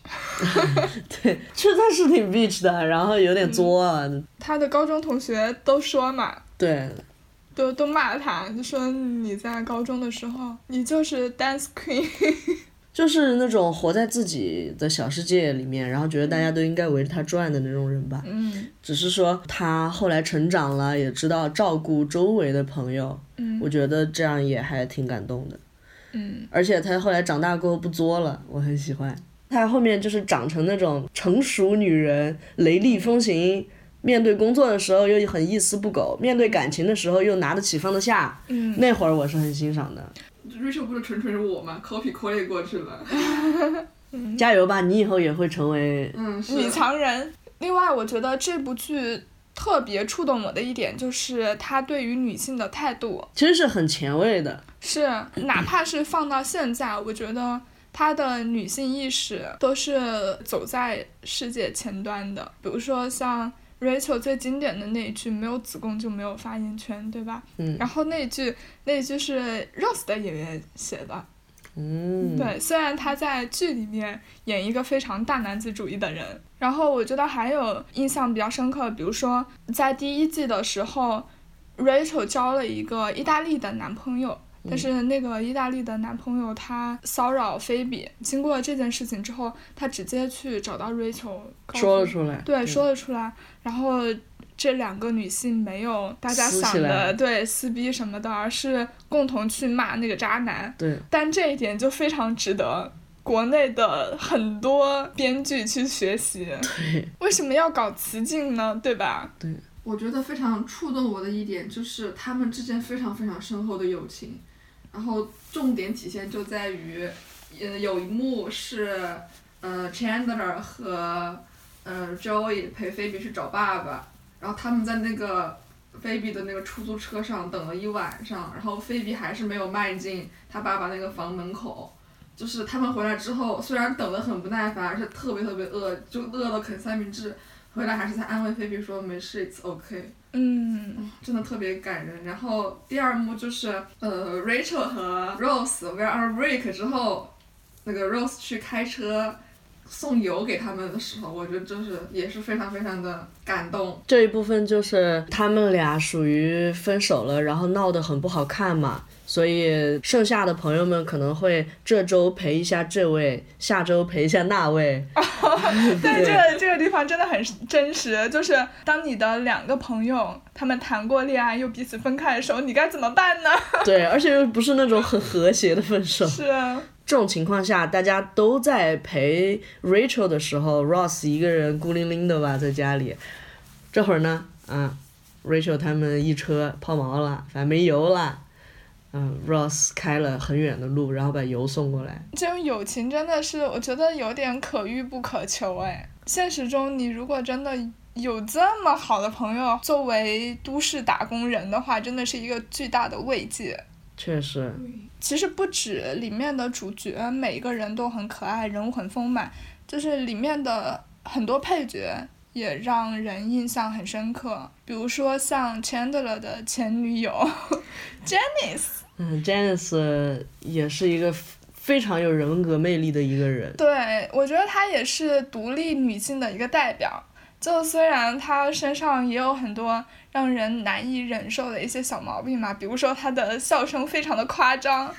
Speaker 2: 对，确实他是挺 bitch 的，然后有点作啊。
Speaker 1: 他的高中同学都说嘛，
Speaker 2: 对，
Speaker 1: 都都骂他，就说你在高中的时候，你就是 dance queen。
Speaker 2: 就是那种活在自己的小世界里面，然后觉得大家都应该围着他转的那种人吧。
Speaker 1: 嗯
Speaker 2: 只是说他后来成长了，也知道照顾周围的朋友，
Speaker 1: 嗯
Speaker 2: 我觉得这样也还挺感动的。
Speaker 1: 嗯，
Speaker 2: 而且他后来长大过后不作了，我很喜欢。她后面就是长成那种成熟女人，雷厉风行，面对工作的时候又很一丝不苟，面对感情的时候又拿得起放得下。
Speaker 1: 嗯，
Speaker 2: 那会儿我是很欣赏的。
Speaker 3: Rachel 不是纯纯是我吗？copy copy 过去了。
Speaker 2: 加油吧，你以后也会成为
Speaker 3: 嗯，
Speaker 1: 女强人。另外，我觉得这部剧特别触动我的一点就是他对于女性的态度，
Speaker 2: 其实是很前卫的。
Speaker 1: 是哪怕是放到现在，我觉得他的女性意识都是走在世界前端的。比如说像 Rachel 最经典的那一句“没有子宫就没有发言权”，对吧？
Speaker 2: 嗯
Speaker 1: 然后那一句那一句是 Rose 的演员写的，
Speaker 2: 嗯，
Speaker 1: 对，虽然他在剧里面演一个非常大男子主义的人，然后我觉得还有印象比较深刻，比如说在第一季的时候，Rachel 交了一个意大利的男朋友。但是那个意大利的男朋友他骚扰菲比，经过这件事情之后，他直接去找到 Rachel，
Speaker 2: 说了出来。
Speaker 1: 对，说了出来。然后这两个女性没有大家想的对撕逼什么的，而是共同去骂那个渣男。
Speaker 2: 对，
Speaker 1: 但这一点就非常值得国内的很多编剧去学习。
Speaker 2: 对，
Speaker 1: 为什么要搞雌竞呢？对吧？
Speaker 3: 对我觉得非常触动我的一点就是他们之间非常非常深厚的友情，然后重点体现就在于，呃，有一幕是，呃，Chandler 和呃 Joey 陪菲比去找爸爸，然后他们在那个菲比的那个出租车上等了一晚上，然后菲比还是没有迈进他爸爸那个房门口。就是他们回来之后，虽然等得很不耐烦，而且特别特别饿，就饿了啃三明治，回来还是在安慰菲比说没事，it's OK。
Speaker 1: 嗯
Speaker 3: 真的特别感人。然后第二幕就是呃，Rachel 和 Rose were on a break 之后，那个 Rose 去开车送油给他们的时候，我觉得就是也是非常非常的感动。
Speaker 2: 这一部分就是他们俩属于分手了，然后闹得很不好看嘛，所以剩下的朋友们可能会这周陪一下这位，下周陪一下那位。
Speaker 1: 对，这个这个地方真的很真实，就是当你的两个朋友他们谈过恋爱又彼此分开的时候，你该怎么办呢？
Speaker 2: 对，而且又不是那种很和谐的分手。
Speaker 1: 是啊，
Speaker 2: 这种情况下，大家都在陪 Rachel 的时候，Ross 一个人孤零零的吧，在家里。这会儿呢，啊，Rachel 他们一车抛锚了，反正没油了。嗯，Ross 开了很远的路，然后把油送过来。
Speaker 1: 这种友情真的是我觉得有点可遇不可求哎。现实中，你如果真的有这么好的朋友，作为都市打工人的话，真的是一个巨大的慰藉。
Speaker 2: 确实，
Speaker 1: 其实不止里面的主角，每个人都很可爱，人物很丰满，就是里面的很多配角也让人印象很深刻。比如说像 Chandler 的前女友 Janice，
Speaker 2: 嗯，Janice 也是一个非常有人格魅力的一个人。
Speaker 1: 对我觉得她也是独立女性的一个代表。就虽然她身上也有很多让人难以忍受的一些小毛病嘛，比如说她的笑声非常的夸张，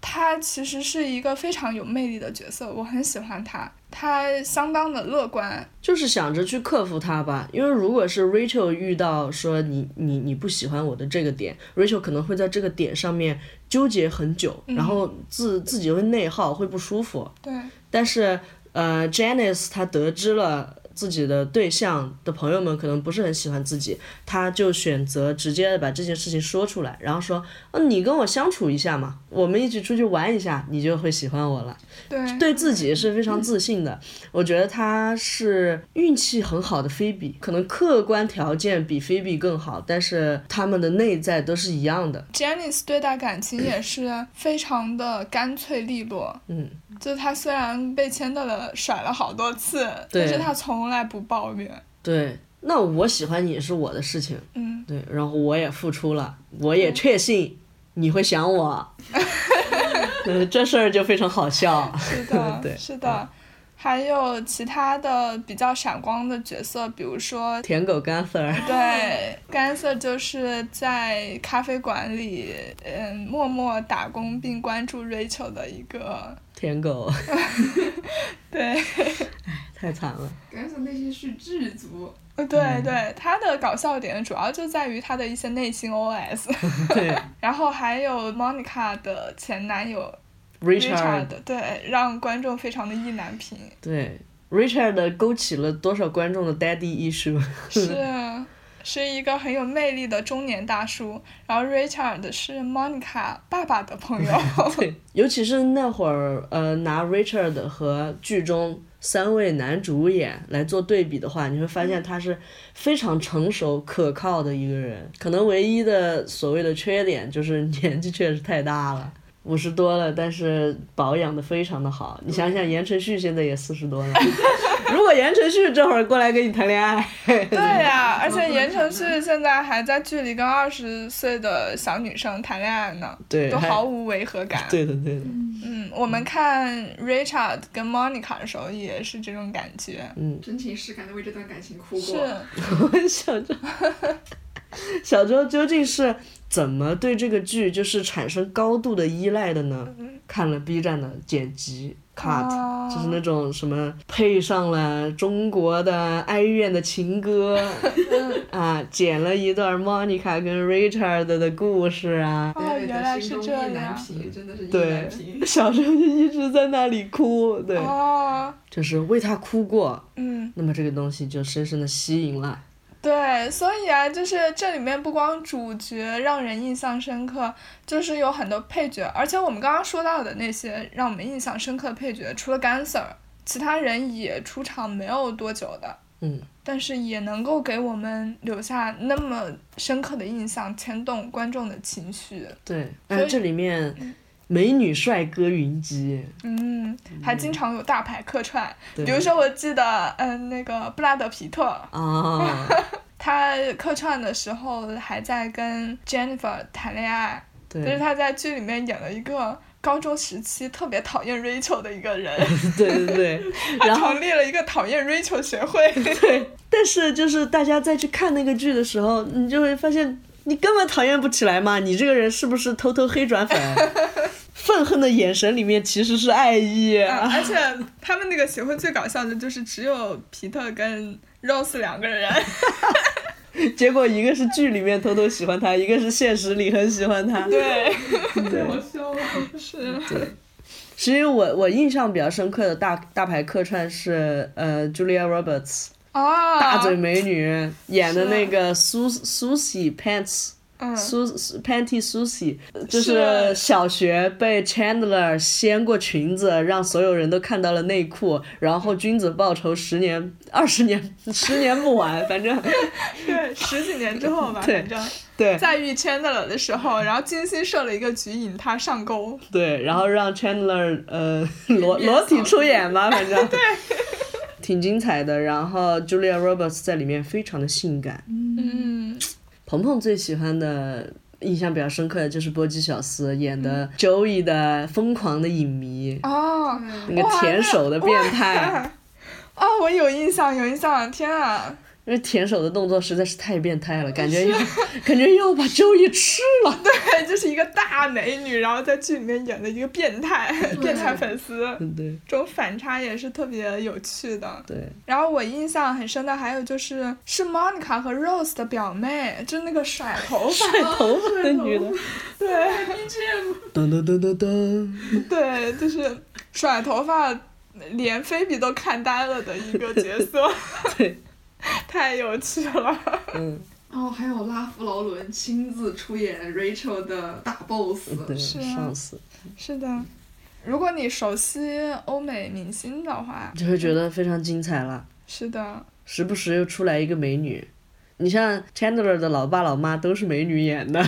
Speaker 1: 她其实是一个非常有魅力的角色，我很喜欢他，他相当的乐观，
Speaker 2: 就是想着去克服他吧，因为如果是 Rachel 遇到说你你你不喜欢我的这个点，Rachel 可能会在这个点上面纠结很久，然后自自己会内耗，会不舒服。
Speaker 1: 对，
Speaker 2: 但是呃，Janice 她得知了自己的对象的朋友们可能不是很喜欢自己，他就选择直接的把这件事情说出来，然后说，嗯、你跟我相处一下嘛，我们一起出去玩一下，你就会喜欢我了。
Speaker 1: 对，
Speaker 2: 对自己是非常自信的。我觉得他是运气很好的菲比，可能客观条件比菲比更好，但是他们的内在都是一样的。
Speaker 1: Janice 对待感情也是非常的干脆利落。
Speaker 2: 嗯，
Speaker 1: 就他虽然被签到了甩了好多次，但是他从来不抱怨。
Speaker 2: 对。那我喜欢你是我的事情，
Speaker 1: 嗯，
Speaker 2: 对，然后我也付出了，我也确信你会想我，嗯，这事儿就非常好笑。
Speaker 1: 是的，
Speaker 2: 对
Speaker 1: 是的。还有其他的比较闪光的角色，比如说，
Speaker 2: 舔狗干 Sir，
Speaker 1: 对，干涩就是在咖啡馆里，嗯，默默打工并关注 Rachel 的一个，
Speaker 2: 舔狗，
Speaker 1: 对，
Speaker 2: 太惨了。
Speaker 3: 感觉内心是剧足，
Speaker 1: 对对，他的搞笑点主要就在于他的一些内心 OS。
Speaker 2: 对，
Speaker 1: 然后还有 Monica 的前男友
Speaker 2: Richard，
Speaker 1: 对，让观众非常的意难平。
Speaker 2: 对，Richard 勾起了多少观众的 daddy issue？
Speaker 1: 是，是一个很有魅力的中年大叔。然后 Richard 是 Monica 爸爸的朋友。
Speaker 2: 对，尤其是那会儿，呃，拿 Richard 和剧中三位男主演来做对比的话，你会发现他是非常成熟可靠的一个人。可能唯一的所谓的缺点就是年纪确实太大了。五十多了，但是保养的非常的好。你想想，言承旭现在也四十多了。如果言承旭这会儿过来跟你谈恋爱，
Speaker 1: 对呀，而且言承旭现在还在剧里跟二十岁的小女生谈恋爱呢，
Speaker 2: 对，
Speaker 1: 都毫无违和感。
Speaker 2: 对的，对的。
Speaker 1: 嗯，我们看 Richard 跟 Monica 的时候也是这种感觉。
Speaker 2: 嗯，
Speaker 3: 真情实感的为这段感情哭过。
Speaker 1: 是，
Speaker 2: 小周，小周究竟是？怎么对这个剧就是产生高度的依赖的呢？看了 B 站的剪辑 cut，就是那种什么配上了中国的哀怨的情歌，啊，剪了一段 Monica 跟 Richard 的故事啊。
Speaker 1: 哦，原来是这样。
Speaker 2: 对，小时候就一直在那里哭，对，就是为他哭过。
Speaker 1: 嗯。
Speaker 2: 那么这个东西就深深的吸引了。
Speaker 1: 对，所以啊，就是这里面不光主角让人印象深刻，就是有很多配角，而且我们刚刚说到的那些让我们印象深刻的配角，除了甘 Sir，其他人也出场没有多久的，
Speaker 2: 嗯，
Speaker 1: 但是也能够给我们留下那么深刻的印象，牵动观众的情绪。
Speaker 2: 对，哎，这里面。美女帅哥云集，
Speaker 1: 嗯，还经常有大牌客串，比如说我记得，嗯，那个布拉德皮特，
Speaker 2: 啊，
Speaker 1: 他客串的时候还在跟 Jennifer 谈恋爱，
Speaker 2: 但
Speaker 1: 是他在剧里面演了一个高中时期特别讨厌 Rachel 的一个人，
Speaker 2: 对 对对，然
Speaker 1: 后成立了一个讨厌 Rachel 学会，
Speaker 2: 对，但是就是大家再去看那个剧的时候，你就会发现你根本讨厌不起来嘛，你这个人是不是偷偷黑转粉？愤恨的眼神里面其实是爱意，
Speaker 1: 而且他们那个协会最搞笑的就是只有皮特跟 Rose 两个人，
Speaker 2: 结果一个是剧里面偷偷喜欢他，一个是现实里很喜欢他。
Speaker 1: 对，
Speaker 2: 对，
Speaker 3: 好笑啊！
Speaker 1: 是。
Speaker 2: 对，其实我我印象比较深刻的大大牌客串是呃 Julia Roberts，大嘴美女演的那个 Sus Susie Pants。苏 Panty Susie 就是小学被 Chandler 掀过裙子，让所有人都看到了内裤，然后君子报仇十年、二十年、十年不晚，反正
Speaker 1: 对十几年之后吧，
Speaker 2: 反
Speaker 1: 正
Speaker 2: 对。
Speaker 1: 在遇 Chandler 的时候，然后精心设了一个局引他上钩，
Speaker 2: 对，然后让 Chandler 呃裸裸体出演吧，反正
Speaker 1: 对，
Speaker 2: 挺精彩的。然后 Julia Roberts 在里面非常的性感，
Speaker 1: 嗯。
Speaker 2: 鹏鹏最喜欢的、印象比较深刻的就是波姬小斯演的 Joey 的疯狂的影迷，
Speaker 1: 哦，
Speaker 2: 那个舔手的变态，
Speaker 1: 哦，我有印象，有印象，天啊！
Speaker 2: 因为舔手的动作实在是太变态了，感觉要感觉要把周易吃了。
Speaker 1: 对，就是一个大美女，然后在剧里面演的一个变态变态粉丝。
Speaker 2: 对。
Speaker 1: 这种反差也是特别有趣的。
Speaker 2: 对。
Speaker 1: 然后我印象很深的还有就是是 Monica 和 Rose 的表妹，就是那个甩头发
Speaker 2: 甩头发的女的。
Speaker 1: 对。
Speaker 2: 噔噔噔噔噔。
Speaker 1: 对，就是甩头发，连菲比都看呆了的一个角色。
Speaker 2: 对。
Speaker 1: 太有趣了。
Speaker 2: 嗯。
Speaker 3: 哦，还有拉夫劳伦亲自出演 Rachel 的大 boss，
Speaker 2: 是上司。
Speaker 1: 是的，如果你熟悉欧美明星的话，
Speaker 2: 就会觉得非常精彩了。
Speaker 1: 是的。
Speaker 2: 时不时又出来一个美女，你像 Chandler 的老爸老妈都是美女演的。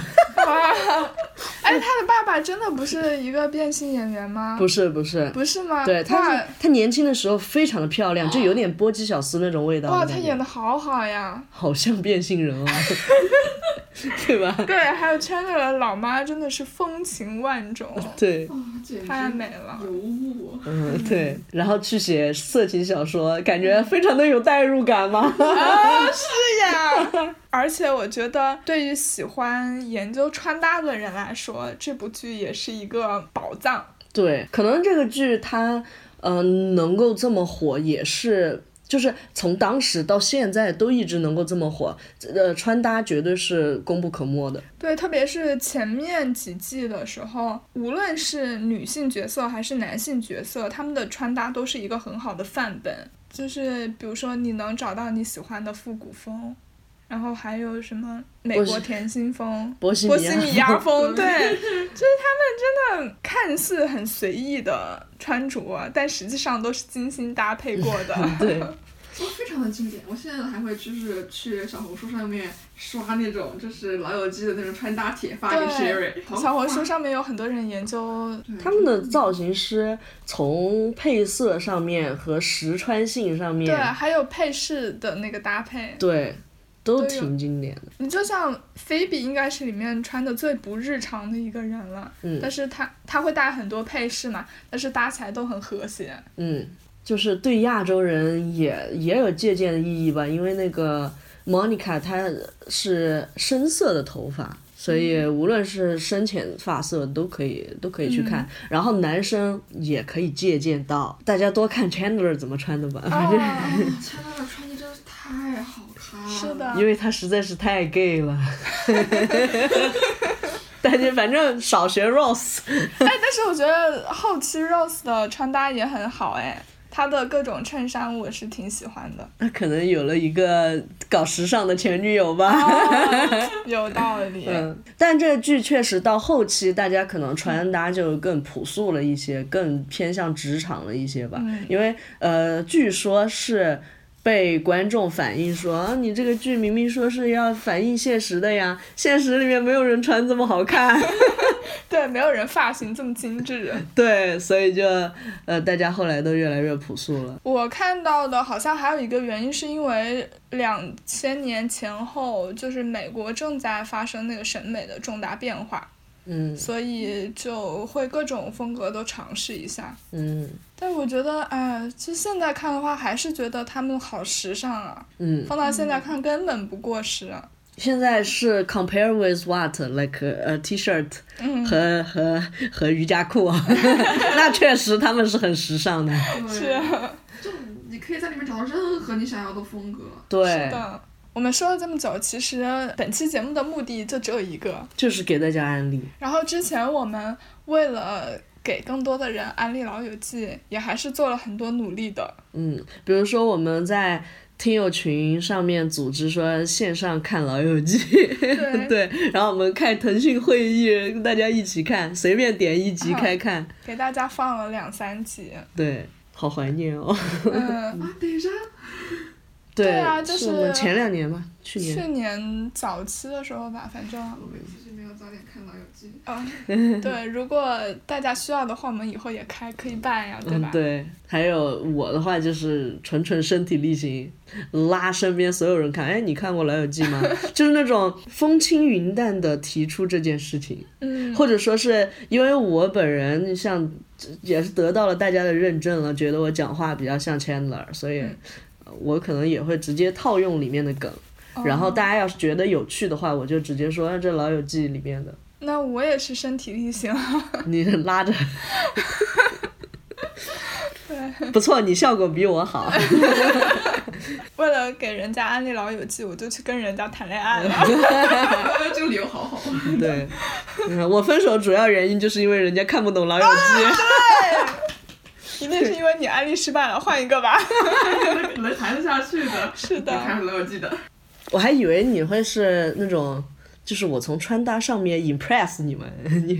Speaker 1: 真的不是一个变性演员吗？
Speaker 2: 不是不是。
Speaker 1: 不是吗？
Speaker 2: 对，他是他年轻的时候非常的漂亮，就有点波姬小丝那种味道。
Speaker 1: 哇，他演的好好呀！
Speaker 2: 好像变性人啊，对吧？
Speaker 1: 对，还有 Chandler 的老妈真的是风情万种。
Speaker 2: 对。
Speaker 1: 太美了。
Speaker 3: 尤物。
Speaker 2: 嗯，对。然后去写色情小说，感觉非常的有代入感嘛？
Speaker 1: 啊，是呀。而且我觉得，对于喜欢研究穿搭的人来说，这部剧也是一个宝藏。
Speaker 2: 对，可能这个剧它，嗯，能够这么火，也是就是从当时到现在都一直能够这么火，呃，穿搭绝对是功不可没的。
Speaker 1: 对，特别是前面几季的时候，无论是女性角色还是男性角色，他们的穿搭都是一个很好的范本。就是比如说，你能找到你喜欢的复古风，然后还有什么美国甜心风、
Speaker 2: 波西
Speaker 1: 波西米亚风，
Speaker 3: 对
Speaker 1: 对，就是他们真的看似很随意的穿着，但实际上都是精心搭配过的。
Speaker 2: 对，
Speaker 3: 都非常的经典。我现在还会就是去小红书上面刷那种就是老友记的那种穿搭帖发给 Sherry。
Speaker 1: 小红书上面有很多人研究，
Speaker 2: 他们的造型师从配色上面和实穿性上面，
Speaker 1: 对，还有配饰的那个搭配，
Speaker 2: 对，都挺经典的。
Speaker 1: 你就像菲比应该是里面穿的最不日常的一个人了，
Speaker 2: 嗯
Speaker 1: 但是她她会带很多配饰嘛，但是搭起来都很和谐。
Speaker 2: 嗯，就是对亚洲人也也有借鉴的意义吧，因为那个 Monica 她是深色的头发，所以无论是深浅发色都可以都可以去看。然后男生也可以借鉴到，大家多看 Chandler 怎么穿的吧，
Speaker 1: 哦，
Speaker 3: 千娜的穿。是
Speaker 1: 的
Speaker 2: 因为他实在是太 gay 了。但是反正少学 Rose，
Speaker 1: 哎，但是我觉得后期 Rose 的穿搭也很好哎，她的各种衬衫我是挺喜欢的。
Speaker 2: 那可能有了一个搞时尚的前女友吧。
Speaker 1: 哦，有道理。
Speaker 2: 嗯，但这剧确实到后期，大家可能穿搭就更朴素了一些，更偏向职场了一些吧。
Speaker 1: 嗯
Speaker 2: 因为呃，据说是被观众反映说啊，你这个剧明明说是要反映现实的呀，现实里面没有人穿这么好看。
Speaker 1: 对，没有人发型这么精致。
Speaker 2: 对，所以就呃，大家后来都越来越朴素了。
Speaker 1: 我看到的好像还有一个原因，是因为两千年前后，就是美国正在发生那个审美的重大变化，
Speaker 2: 嗯
Speaker 1: 所以就会各种风格都尝试一下。
Speaker 2: 嗯
Speaker 1: 但我觉得，哎，其实现在看的话，还是觉得他们好时尚啊，
Speaker 2: 嗯，
Speaker 1: 放到现在看根本不过时啊。
Speaker 2: 现在是 compare with what like a T-shirt
Speaker 1: 嗯，
Speaker 2: 和和和瑜伽裤，那确实他们是很时尚的。
Speaker 3: 对
Speaker 1: 是
Speaker 3: 就你可以在里面找到任何你想要的风格。
Speaker 2: 对，
Speaker 1: 是的。我们说了这么久，其实本期节目的目的就只有一个。
Speaker 2: 就是给大家安利。
Speaker 1: 然后之前我们为了给更多的人安利《老友记》，也还是做了很多努力的。
Speaker 2: 嗯，比如说我们在听友群上面组织说线上看《老友记》
Speaker 1: 对
Speaker 2: 对，然后我们开腾讯会议，大家一起看，随便点一集
Speaker 1: 啊
Speaker 2: 开看。
Speaker 1: 给大家放了两三集。
Speaker 2: 对，好怀念哦。
Speaker 1: 嗯，
Speaker 3: 啊，等一下，
Speaker 2: 对
Speaker 1: 啊就是
Speaker 2: 我们前两年吧，去年。
Speaker 1: 去年早期的时候吧，反正，
Speaker 3: 我们其实没有早点看《老友记》。
Speaker 1: 啊，对，如果大家需要的话，我们以后也开，可以办呀，对吧？
Speaker 2: 嗯，对，还有我的话就是纯纯身体力行，拉身边所有人看。哎，你看过《老友记》吗？就是那种风轻云淡的提出这件事情，
Speaker 1: 嗯，
Speaker 2: 或者说是因为我本人像也是得到了大家的认证了，觉得我讲话比较像 Chandler，所以我可能也会直接套用里面的梗。然后
Speaker 1: 哦
Speaker 2: 大家要是觉得有趣的话，我就直接说，啊这《老友记》里面的，
Speaker 1: 那我也是身体力行。
Speaker 2: 你拉着。不错，你效果比我好。
Speaker 1: 为了给人家安利《老友记》，我就去跟人家谈恋爱了。
Speaker 3: 这个理由好好。
Speaker 2: 对，嗯我分手主要原因就是因为人家看不懂《老友记》
Speaker 1: 一定是因为你安利失败了，换一个吧。
Speaker 3: 能能谈得下去的。
Speaker 1: 是的
Speaker 3: 你看《老友记》的。
Speaker 2: 我还以为你会是那种，就是我从穿搭上面 impress 你们，你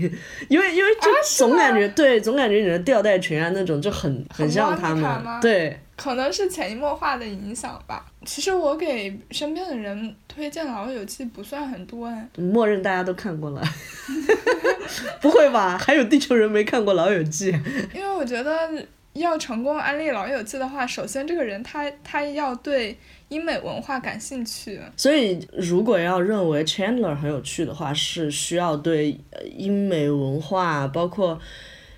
Speaker 2: 因为因为就总感觉、对，总感觉你的吊带裙啊那种就很很像他们，对，
Speaker 1: 可能是潜移默化的影响吧。其实我给身边的人推荐《老友记》不算很多哎，
Speaker 2: 默认大家都看过了，不会吧？还有地球人没看过《老友记》？
Speaker 1: 因为我觉得要成功安利《老友记》的话，首先这个人他他要对英美文化感兴趣。
Speaker 2: 所以如果要认为 Chandler 很有趣的话，是需要对呃英美文化包括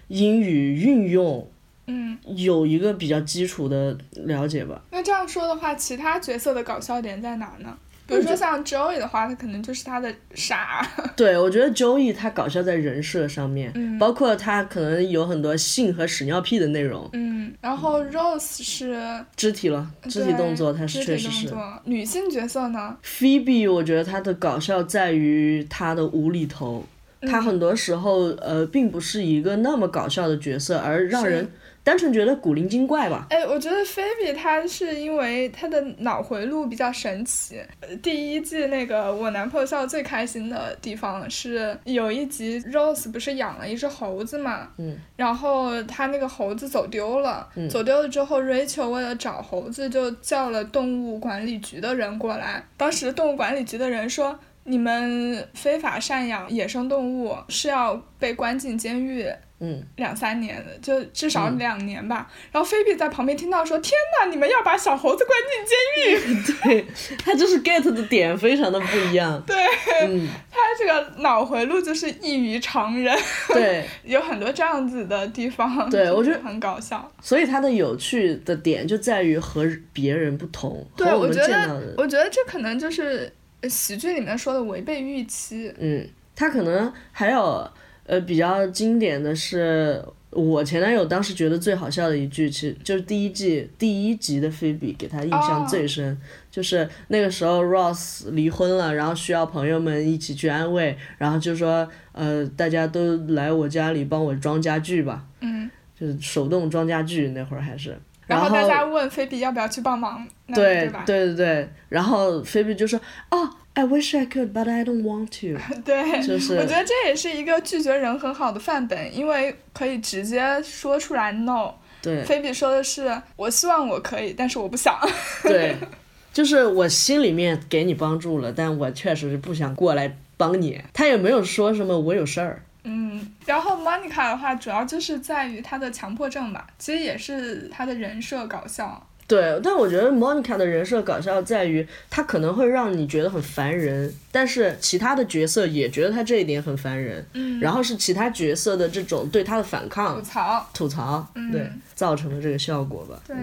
Speaker 2: 英语运用
Speaker 1: 嗯，
Speaker 2: 有一个比较基础的了解吧。
Speaker 1: 那这样说的话，其他角色的搞笑点在哪呢？比如说像 Joey 的话，他可能就是他的傻。
Speaker 2: 对，我觉得 Joey 他搞笑在人设上面，
Speaker 1: 嗯
Speaker 2: 包括他可能有很多性和屎尿屁的内容，
Speaker 1: 嗯，然后 Rose 是
Speaker 2: 肢体了，肢体动作他是确实是。
Speaker 1: 女性角色呢
Speaker 2: ？Phoebe，我觉得她的搞笑在于她的无厘头，
Speaker 1: 嗯
Speaker 2: 很多时候呃并不是一个那么搞笑的角色，而让人单纯觉得古灵精怪吧。
Speaker 1: 哎，我觉得菲比她是因为她的脑回路比较神奇。呃第一季那个我男朋友笑得最开心的地方是有一集 Rose 不是养了一只猴子嘛，
Speaker 2: 嗯，
Speaker 1: 然后他那个猴子走丢了，
Speaker 2: 嗯
Speaker 1: 走丢了之后，Rachel 为了找猴子就叫了动物管理局的人过来。当时动物管理局的人说。你们非法赡养野生动物是要被关进监狱
Speaker 2: 嗯，
Speaker 1: 两三年的，就至少
Speaker 2: 嗯
Speaker 1: 两年吧。然后菲比在旁边听到说：“天哪，你们要把小猴子关进监狱
Speaker 2: 对，他就是 get 的点非常的不一样。
Speaker 1: 对
Speaker 2: 嗯，！”
Speaker 1: 他这个脑回路就是异于常人，
Speaker 2: 对，
Speaker 1: 有很多这样子的地方，
Speaker 2: 对我觉得
Speaker 1: 很搞笑。
Speaker 2: 所以他的有趣的点就在于和别人不同，
Speaker 1: 对，
Speaker 2: 和我
Speaker 1: 觉得我觉得这可能就是呃喜剧里面说的违背预期。
Speaker 2: 嗯，他可能还有呃比较经典的是。我前男友当时觉得最好笑的一句，其实就是第一季第一集的菲比给他印象最深就是那个时候 Ross 离婚了，然后需要朋友们一起去安慰，然后就说呃大家都来我家里帮我装家具吧，
Speaker 1: 嗯，
Speaker 2: 就是手动装家具那会儿还是，
Speaker 1: 然
Speaker 2: 后
Speaker 1: 后大家问菲比要不要去帮忙，
Speaker 2: 对
Speaker 1: 吧？
Speaker 2: 对对对，然后菲比就说哦 I wish I could but I don't want to，
Speaker 1: 对，
Speaker 2: 就是
Speaker 1: 我觉得这也是一个拒绝人很好的范本，因为可以直接说出来 no。
Speaker 2: 对
Speaker 1: 菲比说的是：“我希望我可以，但是我不想。
Speaker 2: 对，就是我心里面给你帮助了，但我确实是不想过来帮你。他也没有说什么我有事儿，”
Speaker 1: 嗯，然后 Monica 的话，主要就是在于她的强迫症吧，其实也是她的人设搞笑。
Speaker 2: 对，但我觉得 Monica 的人设搞笑在于，她可能会让你觉得很烦人，但是其他的角色也觉得她这一点很烦人，
Speaker 1: 嗯，
Speaker 2: 然后是其他角色的这种对她的反抗
Speaker 1: 吐
Speaker 2: 抗、
Speaker 1: 槽。
Speaker 2: 吐槽，
Speaker 1: 嗯
Speaker 2: 对，造成了这个效果吧。
Speaker 1: 对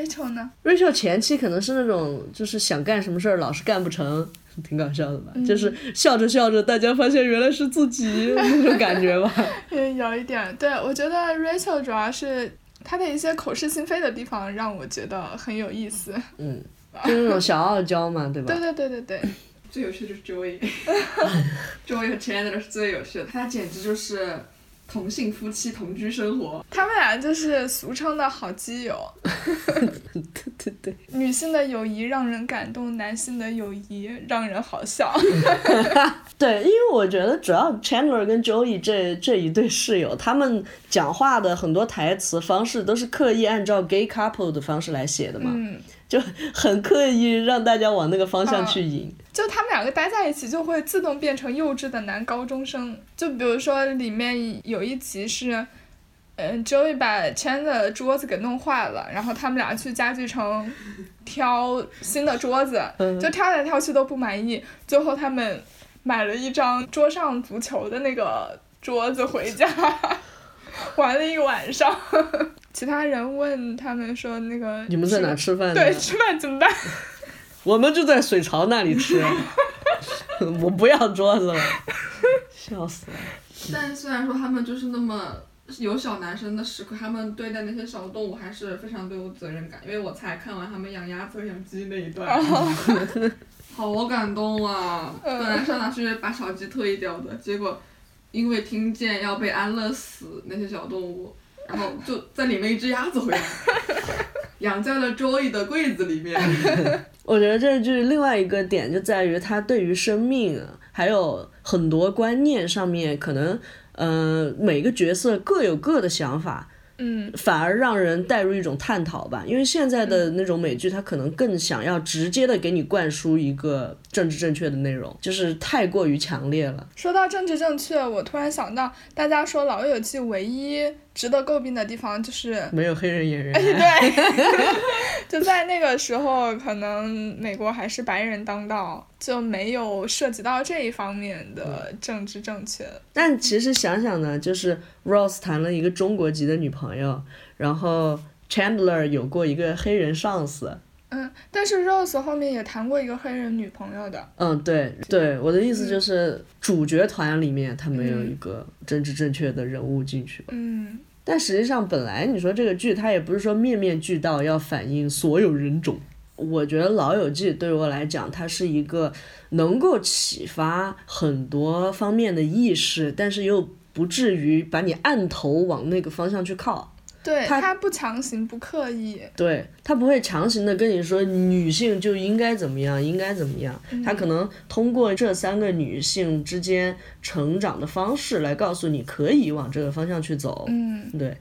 Speaker 1: ，Rachel 呢
Speaker 2: ？Rachel 前期可能是那种就是想干什么事儿老是干不成，挺搞笑的吧？就是笑着笑着，大家发现原来是自己 那种感觉吧。
Speaker 1: 嗯，有一点。对，我觉得 Rachel 主要是她的一些口是心非的地方让我觉得很有意思。
Speaker 2: 嗯，就那种小傲娇嘛，对吧？
Speaker 1: 对对对对对，
Speaker 3: 最有趣的就是 Joey，Joey 和 Chandler 是最有趣的，他简直就是同性夫妻同居生活。
Speaker 1: 他们俩就是俗称的好基友。
Speaker 2: 对对对。
Speaker 1: 女性的友谊让人感动，男性的友谊让人好笑。
Speaker 2: 对，因为我觉得主要 Chandler 跟 Joey 这这一对室友，他们讲话的很多台词方式都是刻意按照 gay couple 的方式来写的嘛，
Speaker 1: 嗯，
Speaker 2: 就很刻意让大家往那个方向去引。
Speaker 1: 就他们两个待在一起，就会自动变成幼稚的男高中生。就比如说里面有一集是。嗯，Joey 把 Chandler 的桌子给弄坏了，然后他们俩去家具城挑新的桌子，
Speaker 2: 嗯
Speaker 1: 就挑来挑去都不满意，最后他们买了一张桌上足球的那个桌子回家，玩了一晚上。其他人问他们说那个
Speaker 2: 你们在哪
Speaker 1: 吃
Speaker 2: 吃饭？
Speaker 1: 对，吃饭怎么办？
Speaker 2: 我们就在水槽那里吃。我不要桌子了，笑死了。
Speaker 3: 但虽然说他们就是那么有小男生的时刻，他们对待那些小动物还是非常的有责任感。因为我才看完他们养鸭子养鸡那一段，好感动啊！本来上哪去把小鸡退掉的，结果因为听见要被安乐死那些小动物，然后就在领了一只鸭子回来，养在了 Joey 的柜子里面。
Speaker 2: 我觉得这就是另外一个点，就在于他对于生命还有很多观念上面，可能呃每个角色各有各的想法，
Speaker 1: 嗯，
Speaker 2: 反而让人带入一种探讨吧。因为现在的那种美剧，它可能更想要直接的给你灌输一个政治正确的内容，就是太过于强烈了。
Speaker 1: 说到政治正确，我突然想到，大家说《老友记》唯一值得诟病的地方就是，
Speaker 2: 没有黑人演员，
Speaker 1: 对，就在那个时候，可能美国还是白人当道，就没有涉及到这一方面的政治正确。
Speaker 2: 但其实想想呢，就是 Ross 谈了一个中国籍的女朋友，然后 Chandler 有过一个黑人上司，
Speaker 1: 嗯，但是 Rose 后面也谈过一个黑人女朋友的。
Speaker 2: 嗯，对对，我的意思就是主角团里面他没有一个政治正确的人物进去。
Speaker 1: 嗯
Speaker 2: 但实际上，本来你说这个剧它也不是说面面俱到要反映所有人种。我觉得《老友记》对我来讲，它是一个能够启发很多方面的意识，但是又不至于把你按头往那个方向去靠。
Speaker 1: 对，
Speaker 2: 他
Speaker 1: 他不强行，不刻意。
Speaker 2: 对他不会强行的跟你说女性就应该怎么样，应该怎么样。他可能通过这三个女性之间成长的方式来告诉你，可以往这个方向去走。
Speaker 1: 嗯，
Speaker 2: 对，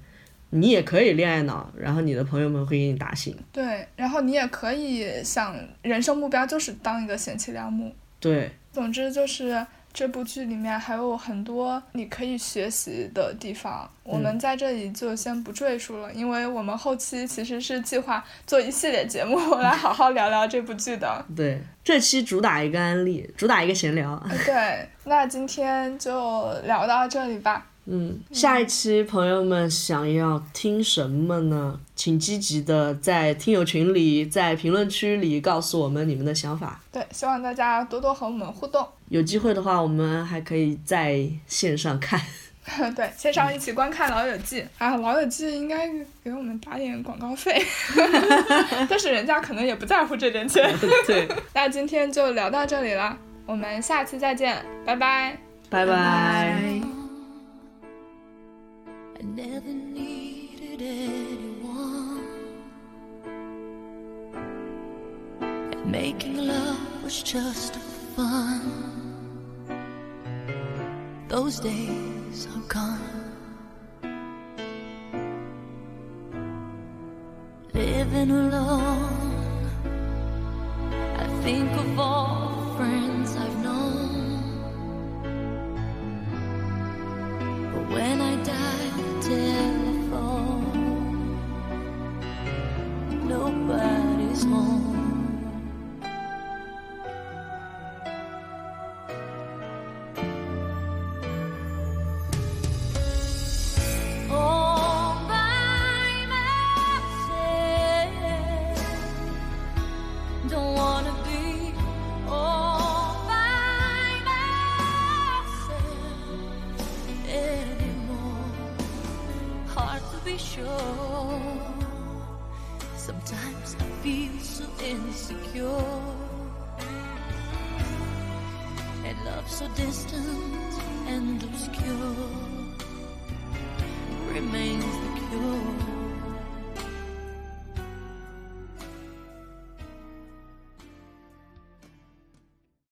Speaker 2: 你也可以恋爱脑，然后你的朋友们会给你打醒。
Speaker 1: 对，然后你也可以想人生目标就是当一个贤妻良母。
Speaker 2: 对，
Speaker 1: 总之就是这部剧里面还有很多你可以学习的地方，我们在这里就先不赘述了，因为我们后期其实是计划做一系列节目 来好好聊聊这部剧的。
Speaker 2: 对，这期主打一个案例，主打一个闲聊。
Speaker 1: 呃对，那今天就聊到这里吧。
Speaker 2: 嗯，下一期朋友们想要听什么呢？请积极的在听友群里、在评论区里告诉我们你们的想法。
Speaker 1: 对，希望大家多多和我们互动。
Speaker 2: 有机会的话，我们还可以在线上看。
Speaker 1: 对，线上一起观看《老友记》啊，《老友记》应该给我们打点广告费，但是人家可能也不在乎这点钱。
Speaker 2: 对，
Speaker 1: 那今天就聊到这里了，我们下期再见，拜拜。
Speaker 2: 拜拜。
Speaker 4: Never needed anyone. And making love was just fun. Those days are gone. Living alone, I think of all friends when I the telephone, nobody's home.